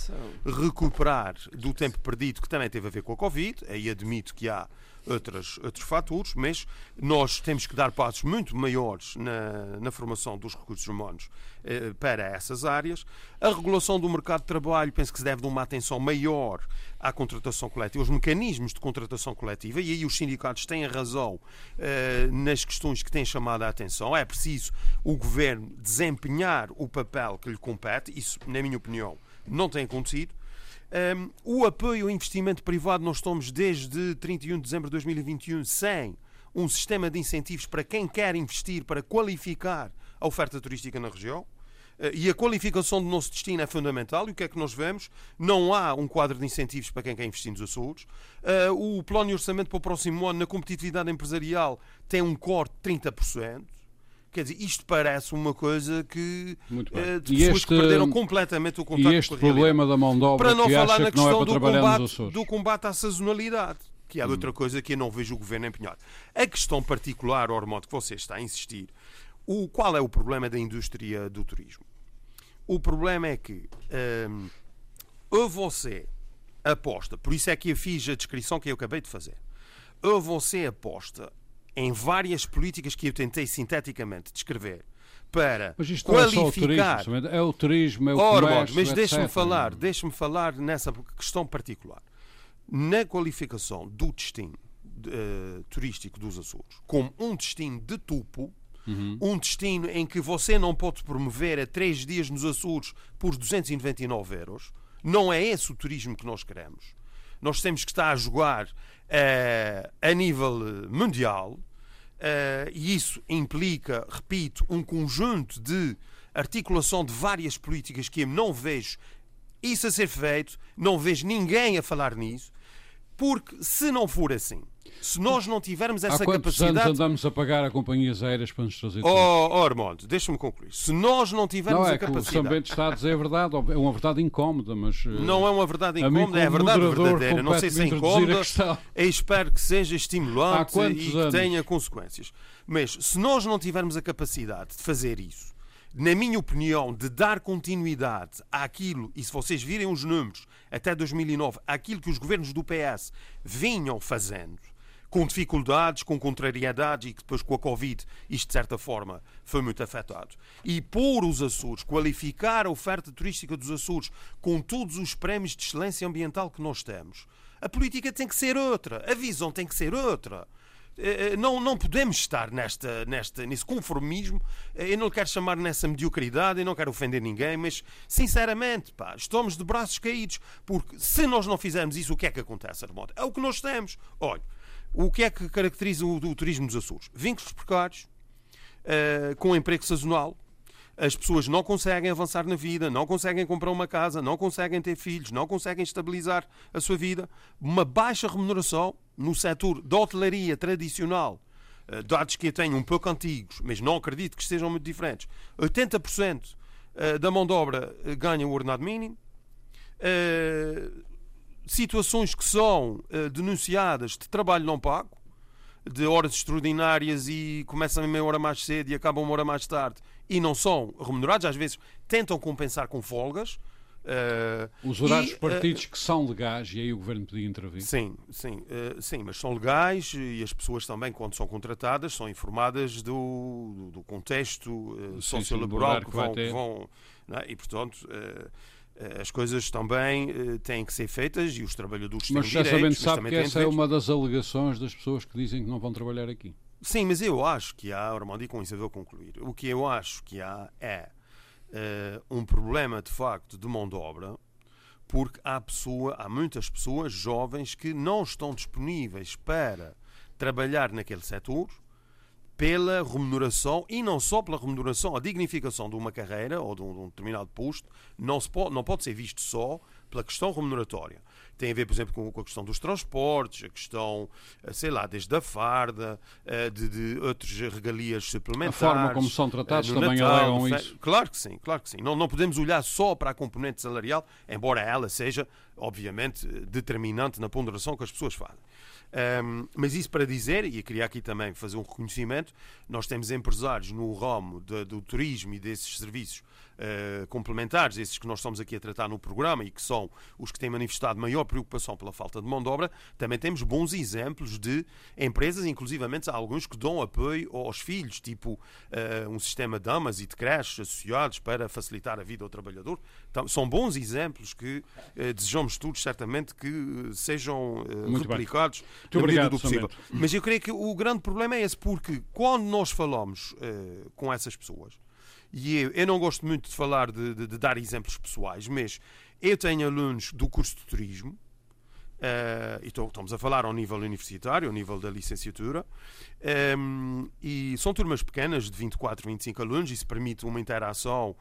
recuperar do tempo perdido, que também teve a ver com a Covid. Aí admito que que há outros, outros fatores, mas nós temos que dar passos muito maiores na, na formação dos recursos humanos eh, para essas áreas. A regulação do mercado de trabalho, penso que se deve dar uma atenção maior à contratação coletiva, os mecanismos de contratação coletiva, e aí os sindicatos têm razão eh, nas questões que têm chamado a atenção. É preciso o governo desempenhar o papel que lhe compete, isso, na minha opinião, não tem acontecido. Um, o apoio ao investimento privado, nós estamos desde 31 de dezembro de 2021 sem um sistema de incentivos para quem quer investir, para qualificar a oferta turística na região. Uh, e a qualificação do nosso destino é fundamental. E o que é que nós vemos? Não há um quadro de incentivos para quem quer investir nos Açores. Uh, o plano de orçamento para o próximo ano na competitividade empresarial tem um corte de 30%. Quer dizer, isto parece uma coisa que uh, de pessoas este, que perderam completamente o contato e este problema da mão de obra para não que falar na que questão é do, combate, do combate à sazonalidade que é hum. outra coisa que eu não vejo o governo empenhado. A questão particular, Ormodo, que você está a insistir, o, qual é o problema da indústria do turismo? O problema é que hum, ou você aposta, por isso é que eu fiz a descrição que eu acabei de fazer, ou você aposta em várias políticas que eu tentei sinteticamente descrever para mas isto qualificar. Não é, o turismo, é o turismo, é o oh, comércio, Mas deixe-me falar, deixe-me falar nessa questão particular. Na qualificação do destino uh, turístico dos Açores como um destino de topo, uhum. um destino em que você não pode promover a três dias nos Açores por 299 euros, não é esse o turismo que nós queremos. Nós temos que estar a jogar uh, a nível mundial, uh, e isso implica, repito, um conjunto de articulação de várias políticas que eu não vejo isso a ser feito, não vejo ninguém a falar nisso, porque se não for assim, se nós não tivermos essa Há quantos capacidade. Anos andamos a pagar a companhias aéreas para nos trazer. Oh, oh Armando, deixa-me concluir. Se nós não tivermos não, é a capacidade. O Bento está a dizer a verdade, é uma verdade incómoda, mas. Eh, não é uma verdade incómoda, é a verdade verdadeira. Não sei se é incómoda. Espero que seja estimulante e que anos? tenha consequências. Mas se nós não tivermos a capacidade de fazer isso, na minha opinião, de dar continuidade àquilo, e se vocês virem os números até 2009, àquilo que os governos do PS vinham fazendo, com dificuldades, com contrariedades e que depois com a Covid isto de certa forma foi muito afetado. E pôr os Açores, qualificar a oferta turística dos Açores com todos os prémios de excelência ambiental que nós temos, a política tem que ser outra, a visão tem que ser outra. Eh, eh, não, não podemos estar nesta, nesta, nesse conformismo. Eh, eu não quero chamar nessa mediocridade, eu não quero ofender ninguém, mas sinceramente, pá, estamos de braços caídos. Porque se nós não fizermos isso, o que é que acontece, Armando? É o que nós temos. Olha, o que é que caracteriza o, o turismo dos Açores? Vínculos precários, uh, com emprego sazonal, as pessoas não conseguem avançar na vida, não conseguem comprar uma casa, não conseguem ter filhos, não conseguem estabilizar a sua vida. Uma baixa remuneração no setor da hotelaria tradicional, eh, dados que eu tenho um pouco antigos, mas não acredito que sejam muito diferentes. 80% eh, da mão de obra ganha o ordenado mínimo. Situações que são denunciadas de trabalho não pago, de horas extraordinárias e começam meia hora mais cedo e acabam uma hora mais tarde e não são remunerados, às vezes tentam compensar com folgas. Uh, Os horários e, partidos uh, que são legais e aí o governo podia intervir? Sim, sim, uh, sim, mas são legais e as pessoas também, quando são contratadas, são informadas do, do, contexto sociolaboral que, que vão. Que vão é? E, portanto, as coisas também têm que ser feitas e os trabalhadores têm mas direitos. Mas sabe que essa é uma das alegações das pessoas que dizem que não vão trabalhar aqui. Sim, mas eu acho que há, Armando, e com isso eu vou concluir. O que eu acho que há é uh, um problema de facto de mão de obra, porque há, pessoa, há muitas pessoas jovens que não estão disponíveis para trabalhar naquele setor pela remuneração e não só pela remuneração, a dignificação de uma carreira ou de um, de um determinado posto não, se pode, não pode ser visto só pela questão remuneratória. Tem a ver, por exemplo, com, a questão dos transportes, a questão, eh, sei lá, desde a farda, eh, de, de outras regalias suplementares. A forma como são tratados eh, também Natal, alegam isso. Claro que sim, claro que sim. Não, não podemos olhar só para a componente salarial, embora ela seja, obviamente, determinante na ponderação que as pessoas fazem. Um, mas isso para dizer, e eu queria aqui também fazer um reconhecimento, nós temos empresários no ramo do turismo e desses serviços uh, complementares, esses que nós estamos aqui a tratar no programa e que são os que têm manifestado maior preocupação pela falta de mão de obra, também temos bons exemplos de empresas, inclusivamente há alguns que dão apoio aos filhos, tipo uh, um sistema de amas e de creches associados para facilitar a vida ao trabalhador. Então, são bons exemplos que uh, desejamos todos, certamente, que sejam replicados na medida do possível. Mas eu creio que o grande problema é esse, porque quando nós falamos com essas pessoas, e eu, eu não gosto muito de falar, de, de, de dar exemplos pessoais, mas eu tenho alunos do curso de turismo, Uh, e estamos a falar ao nível universitário, ao nível da licenciatura, um, e são turmas pequenas, de 24, 25 alunos, isso permite uma interação uh,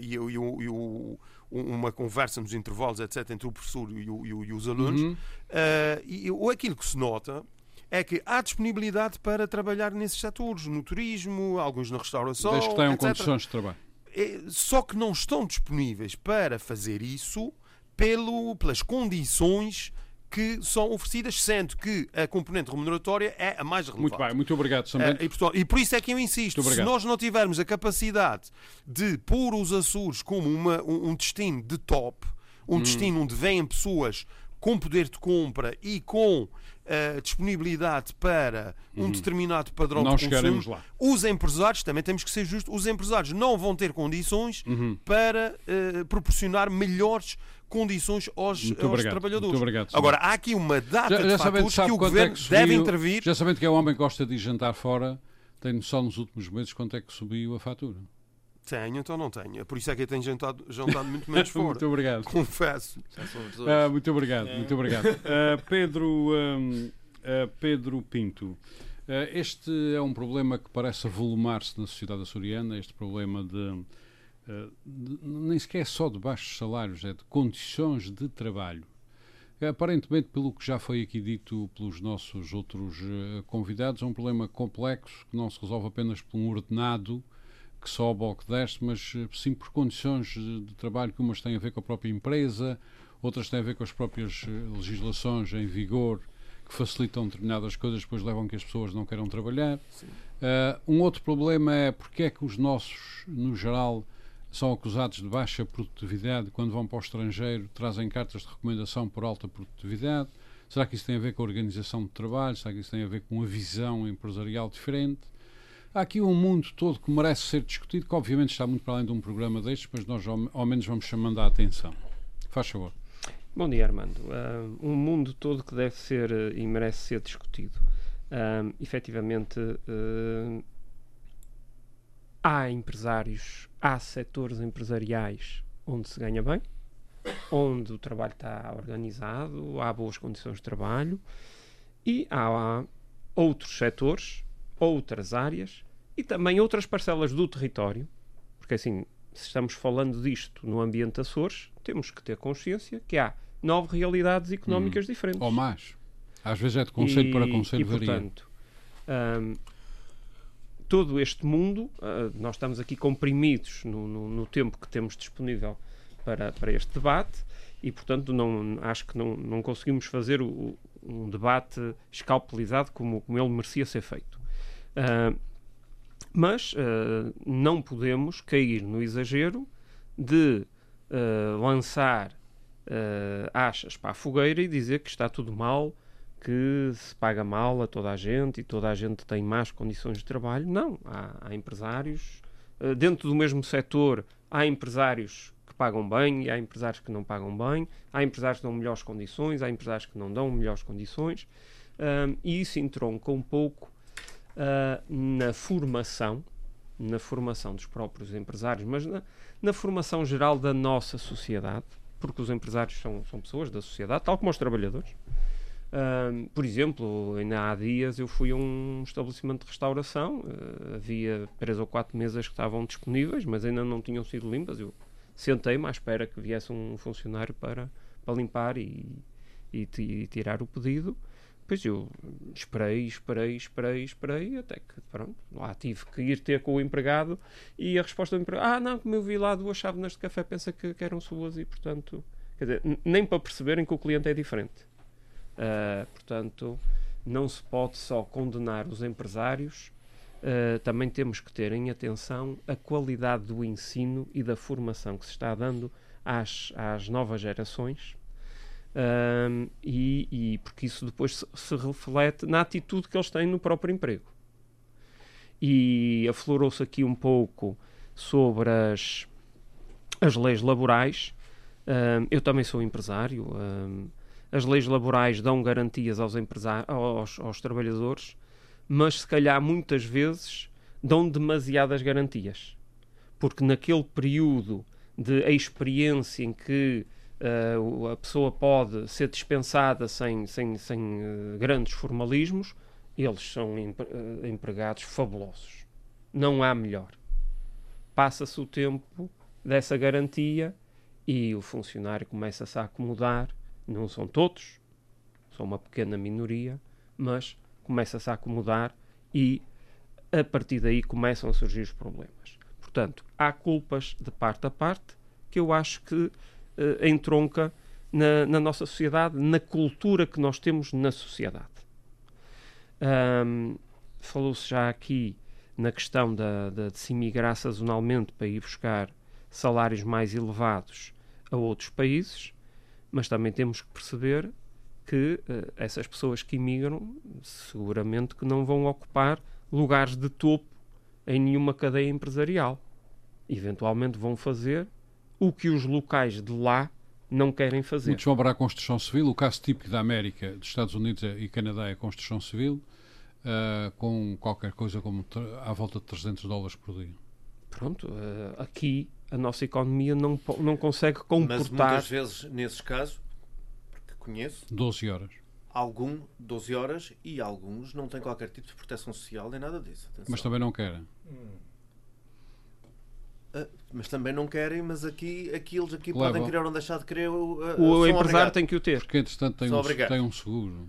e, e, e, uma conversa nos intervalos, etc., entre o professor e, e os alunos. Uhum. Uh, e aquilo que se nota é que há disponibilidade para trabalhar nesses setores, no turismo, alguns na restauração. Desde que tenham etc. condições de trabalho. É, só que não estão disponíveis para fazer isso pelo, pelas condições que são oferecidas, sendo que a componente remuneratória é a mais relevante. Muito bem, muito obrigado, Sambento. É, e, portanto, e por isso é que eu insisto, se nós não tivermos a capacidade de pôr os Açores como uma, um, um destino de top, um hum. destino onde vêm pessoas com poder de compra e com uh, disponibilidade para um uhum. determinado padrão não de consumo, lá. os empresários, também temos que ser justos, os empresários não vão ter condições uhum. para uh, proporcionar melhores condições aos, aos obrigado, trabalhadores. Obrigado, Agora, há aqui uma data já, já de fatores que o Governo é que subiu, deve intervir. Já sabendo que é um homem que gosta de jantar fora, tem noção nos últimos meses quanto é que subiu a fatura? Tenho, então não tenho. É por isso é que eu tenho jantado, jantado muito menos fora. muito obrigado. Confesso. Uh, muito obrigado, é. muito obrigado. Uh, Pedro, um, uh, ah, Pedro Pinto, este é um problema que parece avolumar-se na sociedade açoriana, este problema de, de, nem sequer é só de baixos salários, é de condições de trabalho. Aparentemente, pelo que já foi aqui dito pelos nossos outros convidados, é um problema complexo que não se resolve apenas por um ordenado que sobe ou que desce, mas eh, sim por condições de trabalho que umas têm a ver com a própria empresa, outras têm a ver com as próprias eh, legislações em vigor que facilitam determinadas coisas, depois levam que as pessoas não queiram trabalhar. Uh, um outro problema é porque é que os nossos, no geral, são acusados de baixa produtividade quando vão para o estrangeiro, trazem cartas de recomendação por alta produtividade. Será que isso tem a ver com a organização de trabalho? Será que isso tem a ver com uma visão empresarial diferente? Há aqui um mundo todo que merece ser discutido, que obviamente está muito para além de um programa destes, mas nós ao, ao menos vamos chamando a atenção. Faz favor. Bom dia, Armando. Uh, um mundo todo que deve ser e merece ser discutido. Uh, efetivamente, uh, há empresários, há setores empresariais onde se ganha bem, onde o trabalho está organizado, há boas condições de trabalho, e há outros setores, outras áreas e também outras parcelas do território, porque assim, se estamos falando disto no ambiente Açores, temos que ter consciência que há nove realidades económicas hum, diferentes. Ou mais. Às vezes é de conselho e, para conselho e, varia. Portanto, um, todo este mundo, uh, nós estamos aqui comprimidos no, no, no, tempo que temos disponível para, para este debate e, portanto, não, acho que não, não conseguimos fazer o, um debate escalpelizado como, como ele merecia ser feito. Uh, mas uh, não podemos cair no exagero de lançar achas para a fogueira e dizer que está tudo mal que se paga mal a toda a gente e toda a gente tem más condições de trabalho. Não, há, há empresários. Dentro do mesmo setor, há empresários que pagam bem e há empresários que não pagam bem. Há empresários que dão melhores condições, há empresários que não dão melhores condições. E isso entronca um pouco uh, na formação, na formação dos próprios empresários, mas na, na formação geral da nossa sociedade, porque os empresários são, são pessoas da sociedade, tal como os trabalhadores por exemplo, ainda há dias eu fui a um estabelecimento de restauração, uh, havia três ou quatro mesas que estavam disponíveis, mas ainda não tinham sido limpas. Eu sentei-me à espera que viesse um funcionário para, para limpar e, e, e tirar o pedido. Depois eu esperei, esperei, esperei, esperei, até que pronto, lá tive que ir ter com o empregado e a resposta do empregado, ah não, como eu vi lá duas chávenas de café, pensa que, que eram suas e portanto, quer dizer, nem para perceberem que o cliente é diferente. Uh, portanto, não se pode só condenar os empresários, uh, também temos que ter em atenção a qualidade do ensino e da formação que se está dando às, às novas gerações. Uh, e, e, porque isso depois se, se, reflete na atitude que eles têm no próprio emprego. E aflorou-se aqui um pouco sobre as, as leis laborais. eu também sou empresário as leis laborais dão garantias aos, aos, aos trabalhadores, mas se calhar muitas vezes dão demasiadas garantias. Porque naquele período de experiência em que uh, a pessoa pode ser dispensada sem, sem, sem uh, grandes formalismos, eles são uh, empregados fabulosos. Não há melhor. Passa-se o tempo dessa garantia e o funcionário começa-se a acomodar não são todos, são uma pequena minoria, mas começa-se a acomodar e a partir daí começam a surgir os problemas. Portanto, há culpas de parte a parte que eu acho que uh, entronca na, na, nossa sociedade, na cultura que nós temos na sociedade. Um, Falou-se já aqui na questão da, da, de se imigrar sazonalmente para ir buscar salários mais elevados a outros países mas também temos que perceber que uh, essas pessoas que imigram seguramente que não vão ocupar lugares de topo em nenhuma cadeia empresarial. Eventualmente vão fazer o que os locais de lá não querem fazer. Muitos vão para a construção civil. O caso típico da América, dos Estados Unidos e Canadá é a construção civil, uh, com qualquer coisa como à volta de 300 dólares por dia. Pronto, uh, aqui a nossa economia não, não consegue comportar. Mas muitas vezes, nesses casos, porque conheço. 12 horas. Algum 12 horas e alguns não têm qualquer tipo de proteção social nem nada disso. Atenção. Mas também não querem. Hum. Uh, mas também não querem, mas aqui, aqui eles aqui Leva. podem querer ou deixar de querer. Uh, o empresário obrigado. tem que o ter. Porque entretanto tem, um, tem um seguro.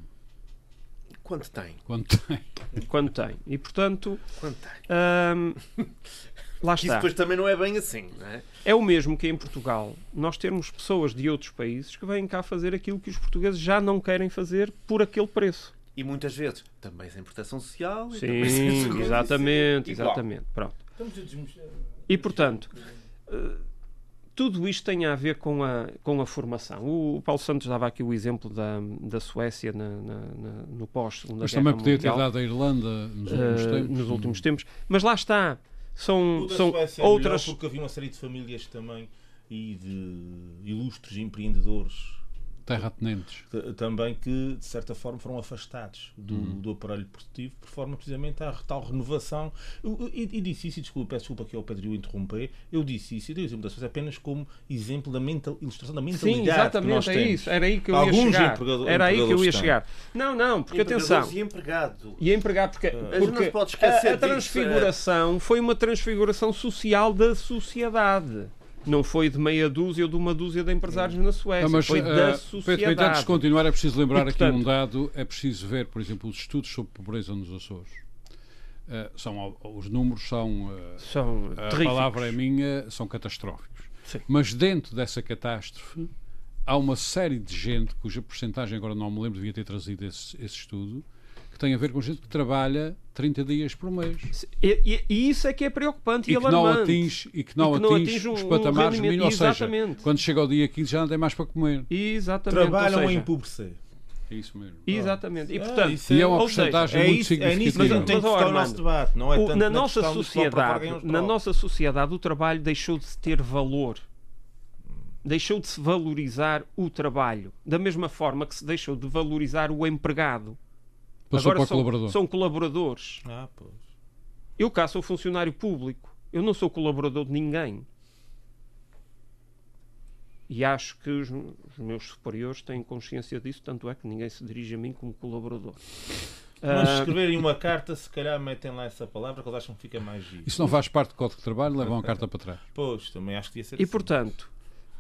Quanto tem? Quanto tem? Quanto tem. E portanto. Quanto tem? Um, Lá está. Isso depois também não é bem assim, não é? É o mesmo que em Portugal nós termos pessoas de outros países que vêm cá fazer aquilo que os portugueses já não querem fazer por aquele preço. E muitas vezes também sem proteção social. Sim, sem exatamente, exatamente. Pronto. E portanto, eh, tudo isto tem a ver com a, com a formação. O Paulo Santos dava aqui o exemplo da, da Suécia na, na, na, no pós-segunda Mas também podia ter dado a Irlanda nos últimos uh, tempos. Nos últimos tempos. Mas lá está. São, são é outras. porque havia uma série de famílias também e de ilustres empreendedores terratenentes. Também que, de certa forma, foram afastados do, hum. do aparelho produtivo por forma precisamente à tal renovação. e, e, disse isso, e desculpa, peço desculpa que ao Pedro o interromper, eu disse isso, e dei o exemplo das pessoas apenas como exemplo da mental, ilustração da mentalidade. Sim, exatamente, é isso. Era aí que eu ia chegar. Era aí que eu ia chegar. Não, não, porque atenção. E empregado. E empregado, porque, porque a, a transfiguração foi uma transfiguração social da sociedade não foi de meia dúzia ou de uma dúzia de empresários na Suécia, não, mas, foi da uh, sociedade. Pedro, antes de continuar, é preciso lembrar e, portanto, aqui um dado, é preciso ver, por exemplo, os estudos sobre pobreza nos Açores. Uh, são, os números são, uh, são a palavra é minha, são catastróficos. Sim. Mas dentro dessa catástrofe há uma série de gente, cuja porcentagem agora não me lembro, devia ter trazido esse, esse estudo, tem a ver com gente que trabalha 30 dias por mês. E, e, e isso é que é preocupante e, e que não atinge E que não, e que não atinge, atinge um, os patamares um mínimos. Ou seja, quando chega ao dia 15 já não tem mais para comer. Exatamente. Trabalham seja, a empobrecer. É isso mesmo. Exatamente. E, ah, portanto, é, e é uma porcentagem é muito significativa. É nisso, mas não tem que o nosso debate. Não é o, na, nossa sociedade, na nossa sociedade, o trabalho deixou de ter valor. Deixou de se valorizar o trabalho. Da mesma forma que se deixou de valorizar o empregado. Passou Agora para são, colaborador. são colaboradores. Ah, pois. Eu cá sou funcionário público. Eu não sou colaborador de ninguém. E acho que os, os, meus superiores têm consciência disso, tanto é que ninguém se dirige a mim como colaborador. Mas se ah, escreverem uma carta, se calhar metem lá essa palavra que eles acham que fica mais giro. Isso não faz parte do Código de Trabalho, levam a carta para trás. Pois, também acho que ia ser E assim. portanto,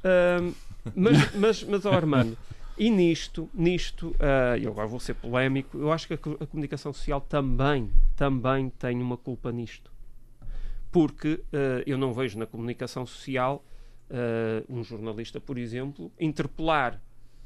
uh, mas, mas, mas oh Armando, e nisto, nisto, uh, eu agora vou ser polémico, eu acho que a, a, comunicação social também, também tem uma culpa nisto. Porque uh, eu não vejo na comunicação social uh, um jornalista, por exemplo, interpelar,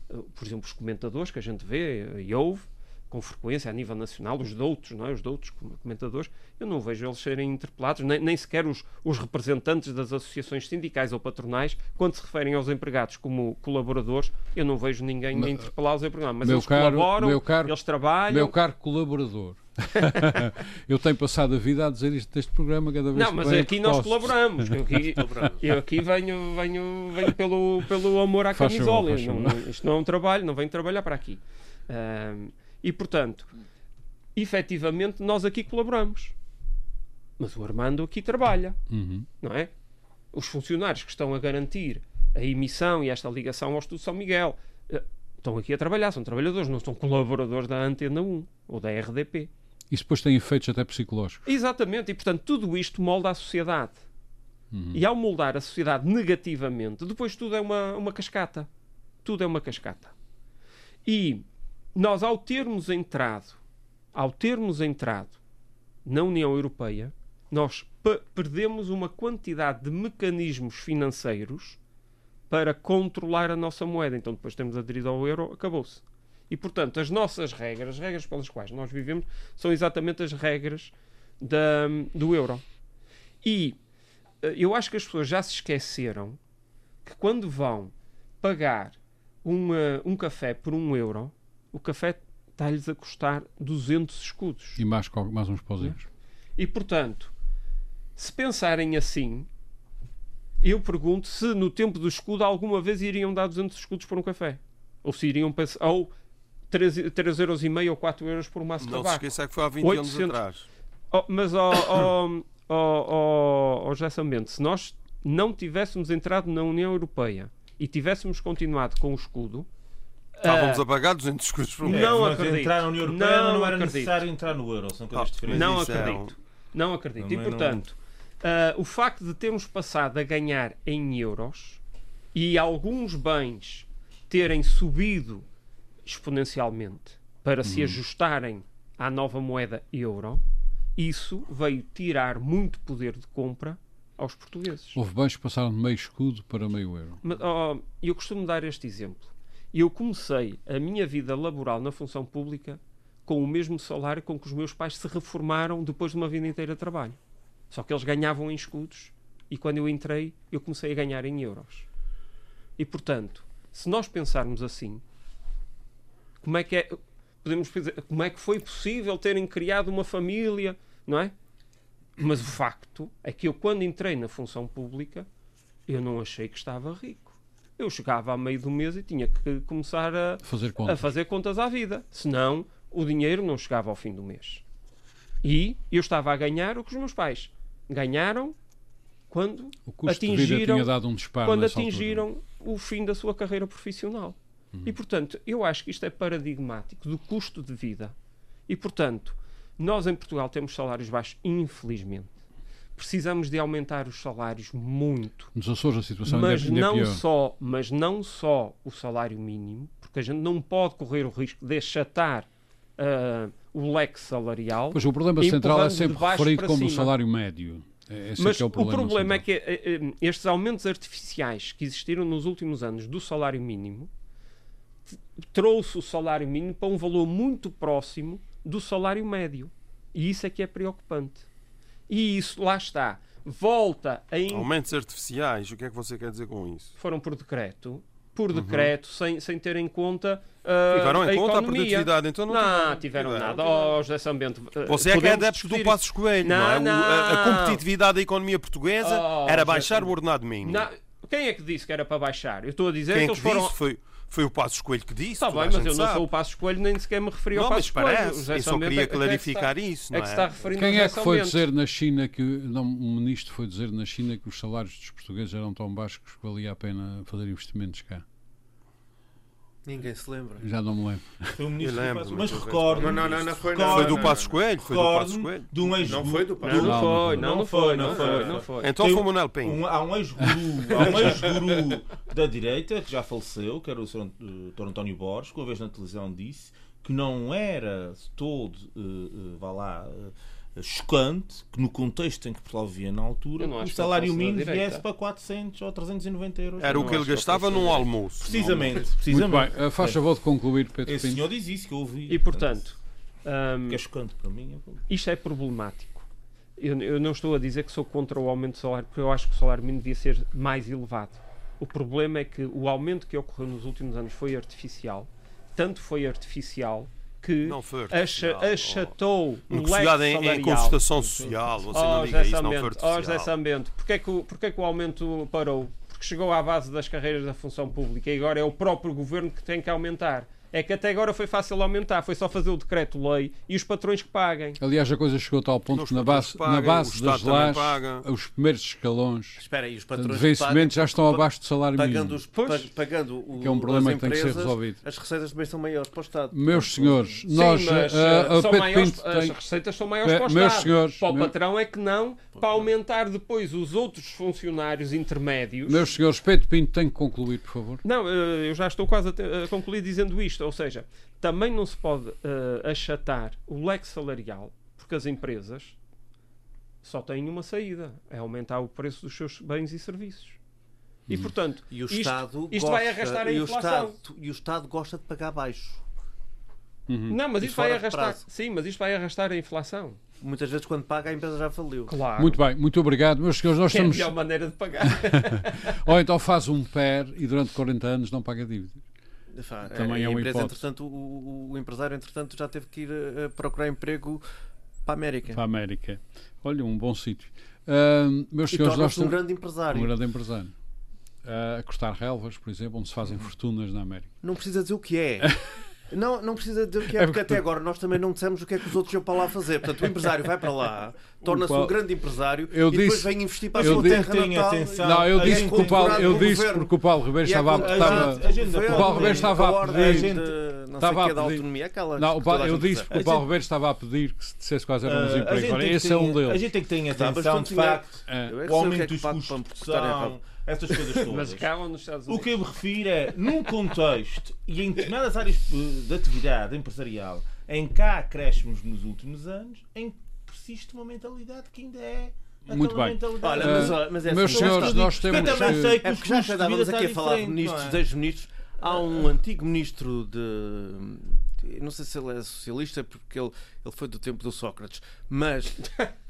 por exemplo, os comentadores que a gente vê e ouve, com frequência a nível nacional, os doutos, não é? os doutos comentadores, eu não vejo eles serem interpelados, nem, nem sequer os, os, representantes das associações sindicais ou patronais, quando se referem aos empregados como colaboradores, eu não vejo ninguém mas, interpelá-los em programa. Mas eles caro, colaboram, caro, eles trabalham. Meu caro colaborador. eu tenho passado a vida a dizer isto deste programa cada vez Não, mas aqui nós colaboramos. Eu aqui, eu aqui venho, venho, venho pelo, pelo amor à faz camisola. Favor, não, isto não é um trabalho, não venho trabalhar para aqui. Um, e, portanto, efetivamente, nós aqui colaboramos. Mas o Armando aqui trabalha, uhum. não é? Os funcionários que estão a garantir a emissão e esta ligação ao Estudo São Miguel eh, estão aqui a trabalhar, são trabalhadores, não são colaboradores da Antena 1 ou da RDP. Isso depois tem efeitos até psicológicos. Exatamente, e portanto tudo isto molda a sociedade. Uhum. E ao moldar a sociedade negativamente, depois tudo é uma, uma cascata. Tudo é uma cascata. E nós, ao termos entrado, ao termos entrado na União Europeia, nós perdemos uma quantidade de mecanismos financeiros para controlar a nossa moeda. Então, depois temos aderido ao euro, acabou-se. E, portanto, as nossas regras, as regras pelas quais nós vivemos, são exatamente as regras da, do euro. E eh, eu acho que as pessoas já se esqueceram que quando vão pagar uma, um café por um euro, o café está-lhes a custar 200 escudos. E mais, mais uns pauzinhos. E, portanto, se pensarem assim, eu pergunto se no tempo do escudo alguma vez iriam dar 200 escudos por um café. Ou se iriam pensar... Ou 3, 3 euros e meio ou 4 euros por um maço de tabaco. Não se esqueça que foi há 20 800... anos atrás. Oh, mas, ó oh, oh, oh, oh, Gerson Mendes, se nós não tivéssemos entrado na União Europeia e tivéssemos continuado com o escudo, Estávamos a pagar 200 escudos por mês. Não acredito. Entrar na União Europeia não, não era acredito. necessário entrar no euro. São coisas ah, diferentes. Não acredito. Não acredito. e, portanto, não... uh, o facto de termos passado a ganhar em euros e alguns bens terem subido exponencialmente para se hum. ajustarem à nova moeda euro, isso veio tirar muito poder de compra aos portugueses. Houve bens que passaram de meio escudo para meio euro. Mas, oh, eu costumo dar este exemplo. Eu comecei a minha vida laboral na função pública com o mesmo salário com que os meus pais se reformaram depois de uma vida inteira de trabalho. Só que eles ganhavam em escudos e quando eu entrei, eu comecei a ganhar em euros. E portanto, se nós pensarmos assim, como é que é, podemos dizer, como é que foi possível terem criado uma família, não é? Mas o facto é que eu, quando entrei na função pública, eu não achei que estava rico. Eu chegava a meio do mês e tinha que começar a fazer contas, a fazer contas à vida. Senão, o dinheiro não chegava ao fim do mês. E eu estava a ganhar o que os meus pais ganharam quando atingiram, um quando atingiram altura. o fim da sua carreira profissional. Uhum. E, portanto, eu acho que isto é paradigmático do custo de vida. E, portanto, nós em Portugal temos salários baixos, infelizmente. Precisamos de aumentar os salários muito. Nos Açores a situação mas ainda, não é pior. só, mas não só o salário mínimo, porque a gente não pode correr o risco de achatar uh, o leque salarial. Pois o problema central é sempre referido como o salário médio. É, Mas é o problema, o problema é que eh, eh, estes aumentos artificiais que existiram nos últimos anos do salário mínimo trouxe o salário mínimo para um valor muito próximo do salário médio. E isso é que é preocupante. E isso, lá está, volta a. Aumentos artificiais, o que é que você quer dizer com isso? Foram por decreto por uhum. decreto, uhum. sem, sem ter em conta uh, tiveram em a conta economia. a produtividade, então não, não tiveram, tiveram nada. Oh, José Sambento, uh, Você é que é adepto do Passos Coelho, não, não é? Não. A, a, competitividade da economia portuguesa oh, era baixar o ordenado mínimo. Quem é que disse que era para baixar? Eu estou a dizer Quem que eles foram... Disse foi... Foi o Passos Coelho que disse. Está bem, mas eu não sou o Passos Coelho, nem sequer me referi ao Passos Coelho. Parece. Eu só queria é, clarificar é que está, isso. Não é? que se está referindo Quem é que foi dizer na China que. Não, um ministro foi dizer na China que os salários dos portugueses eram tão baixos que valia a pena fazer investimentos cá? Ninguém se lembra. Já não me lembro. Foi o ministro lembro, mas recordo. Não, não, não, não foi, não, foi do Passos Coelho. Foi do Passos Coelho. De um ex não foi do Passos Não, foi, não, não foi, não foi, não foi. Então foi o Manuel Pinho. Um, há um ex-guru, há um ex-guru da direita que já faleceu, que era o Sr. Dr. António Borges, que uma vez na televisão disse que não era todo, uh, uh, vá lá, uh, chocante que no contexto em que Portugal vivia na altura o salário mínimo viesse para 400 ou 390 euros. Era o que ele gastava num almoço. Precisamente. precisamente. Muito bem, faz favor de concluir, Pedro Esse senhor diz isso que eu ouvi. E portanto... Um, que é chocante para mim. É... Isto é problemático. Eu, eu, não estou a dizer que sou contra o aumento do salário, porque eu acho que o salário mínimo devia ser mais elevado. O problema é que o aumento que ocorreu nos últimos anos foi artificial. Tanto foi artificial que acha, achatou oh, negociado em, em concertação social. Você oh, não diga isso, não foi artificial. Oh, José Sambento, porquê é, que, porquê é que o aumento parou? Porque chegou à base das carreiras da função pública e agora é o próprio governo que tem que aumentar é que até agora foi fácil aumentar, foi só fazer o decreto-lei e os patrões que paguem. Aliás, a coisa chegou a tal ponto que na base, paguem, na base das lajes, os primeiros escalões Espera aí, os patrões de vencimento já estão abaixo do salário pagando mínimo. Os, pois, pagando o, que é um problema que tem que ser resolvido. As receitas também são maiores para o Estado. Meus senhores, Sim, nós... Mas, uh, são maiores, as receitas são maiores para o Estado. Senhores, para o meu... patrão é que não, para aumentar depois os outros funcionários intermédios. Meus senhores, Pedro Pinto tem que concluir, por favor. Não, eh, eu já estou quase a concluir dizendo isto, ou seja, também não se pode uh, achatar o leque salarial, porque as empresas só têm uma saída: é aumentar o preço dos seus bens e serviços. E, hum. portanto, e o isto, Estado isto gosta, vai arrastar a inflação. E o, Estado, e o Estado gosta de pagar baixo. Uhum. Não, mas isto vai arrastar. Sim, mas isto vai arrastar a inflação. Muitas vezes, quando paga, a empresa já faliu. Claro. Muito bem, muito obrigado. Meus senhores, nós que estamos. É a melhor maneira de pagar. Ou então faz um PER e durante 40 anos não paga dívidas. Também é uma empresa, hipótese. entretanto, o, o, empresário, entretanto, já teve que ir a, procurar emprego para a América. Para a América. Olha, um bom sítio. Uh, meus e senhores, nós um grande empresário. Um grande empresário. Uh, a cortar relvas, por exemplo, onde se fazem fortunas na América. Não precisa dizer o que é. Não, não precisa dizer o que é, é porque até agora nós também não dissemos o que é que os outros iam para lá fazer. Portanto, o empresário vai para lá, torna-se um grande empresário eu e disse, depois vem investir para a sua terra natal. Atenção, não, eu disse, porque o, Paulo, eu disse porque o Paulo Ribeiro estava, estava, o Paulo Ribeiro estava a pedir estava a pedir autonomia, aquela não, eu disse porque o Paulo Ribeiro estava a pedir que se dissesse quais eram os uh, empregos. Esse é um deles. A gente tem que ter atenção, de facto, o aumento dos custos de produção essas coisas todas. Mas acabam nos Estados Unidos. O que eu me refiro é, num contexto e em determinadas áreas de atividade empresarial em que há acréscimos nos últimos anos, em que persiste uma mentalidade que ainda é muito bem. Olha, mas, mas é Meus assim, senhores, nós temos. Eu também sei que é porque já estávamos aqui a falar de ministros, é? ex-ministros. Há um antigo ministro de, não sei se ele é socialista porque ele, ele foi do tempo do Sócrates, mas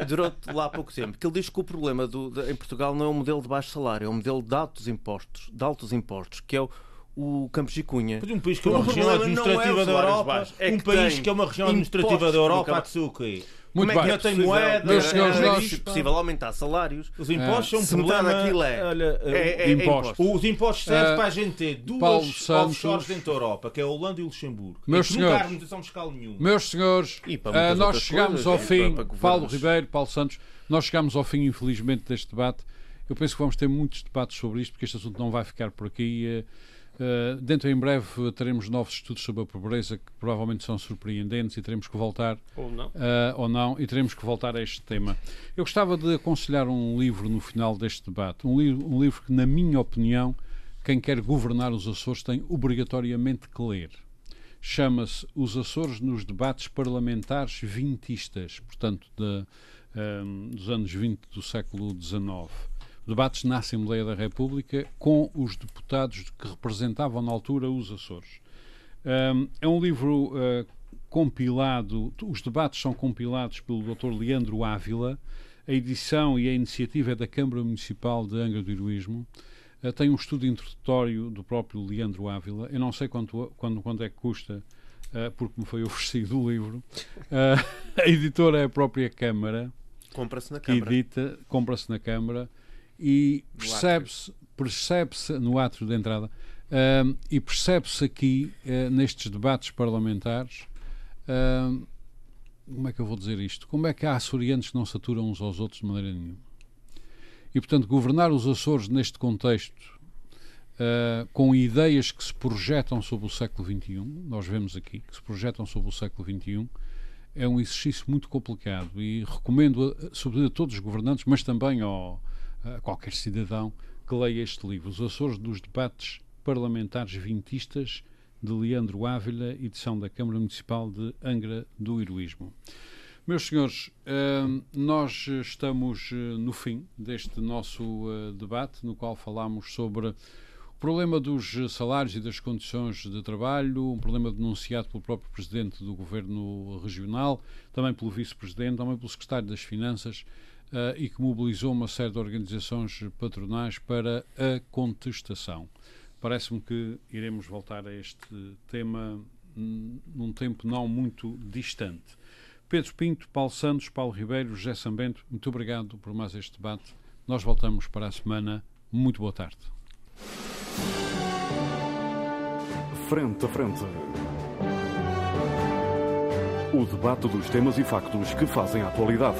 durou lá pouco tempo, que ele diz que o problema do, de, em Portugal não é um modelo de baixo salário, é um modelo de altos impostos, de altos impostos, que é o, o Campos de Cunha. Um país que é uma região administrativa é da Europa, é um país que é uma região administrativa da Europa, Atsuki. Muito Como é bem. que tem moeda? Meus senhores, é, nós... possível aumentar salários. Os impostos é. são um problema. Daquilo é, olha, é, é, é impostos. Os impostos servem uh, para a gente ter duas Santos, offshores dentro da Europa, que é a Holanda e o Luxemburgo. Meus senhores, nunca há harmonização fiscal nenhuma. Meus senhores, uh, nós chegamos ao fim. Para, para Paulo Ribeiro, Paulo Santos, nós chegamos ao fim, infelizmente, deste debate. Eu penso que vamos ter muitos debates sobre isto, porque este assunto não vai ficar por aqui. Uh, Uh, dentro em breve teremos novos estudos sobre a pobreza que provavelmente são surpreendentes e teremos que voltar ou não, uh, ou não e teremos que voltar a este tema. Eu gostava de aconselhar um livro no final deste debate, um, li um livro que, na minha opinião, quem quer governar os Açores tem obrigatoriamente que ler. Chama-se Os Açores nos Debates Parlamentares Vintistas, portanto, de, um, eh, dos anos 20 do século XIX debates na Assembleia da República com os deputados que representavam na altura os Açores. Um, é um livro uh, compilado, os debates são compilados pelo Dr. Leandro Ávila, a edição e a iniciativa é da Câmara Municipal de Angra do Heroísmo. Uh, tem um estudo introdutório do próprio Leandro Ávila. Eu não sei quanto, quando, quanto é que custa, uh, porque me foi oferecido o livro. a editora é a própria Câmara. Compra-se na Câmara. Edita, compra-se na Câmara e percebe-se percebe no ato de entrada uh, e percebe-se aqui uh, nestes debates parlamentares uh, como é que eu vou dizer isto? Como é que há açorianos que não se aturam uns aos outros de maneira nenhuma? E, portanto, governar os Açores neste contexto, uh, com ideias que se projetam sobre o século XXI, nós vemos aqui, que se projetam sobre o século XXI, é um exercício muito complicado e recomendo, sobretudo a todos os governantes, mas também ao, a qualquer cidadão que leia este livro, Os Açores dos Debates Parlamentares Vintistas, de Leandro Ávila, edição da Câmara Municipal de Angra do Heroísmo. Meus senhores, hum, nós estamos eh, no fim deste nosso eh, debate, no qual falámos sobre o problema dos salários e das condições de trabalho, um problema denunciado pelo próprio Presidente do Governo Regional, também pelo Vice-Presidente, também pelo Secretário das Finanças, uh, e que mobilizou uma série de organizações patronais para a contestação. Parece-me que iremos voltar a este tema num tempo não muito distante. Pedro Pinto, Paulo Santos, Paulo Ribeiro, José Sambento, muito obrigado por mais este debate. Nós voltamos para a semana. Muito boa tarde. Frente a frente. O debate dos temas e factos que fazem a atualidade.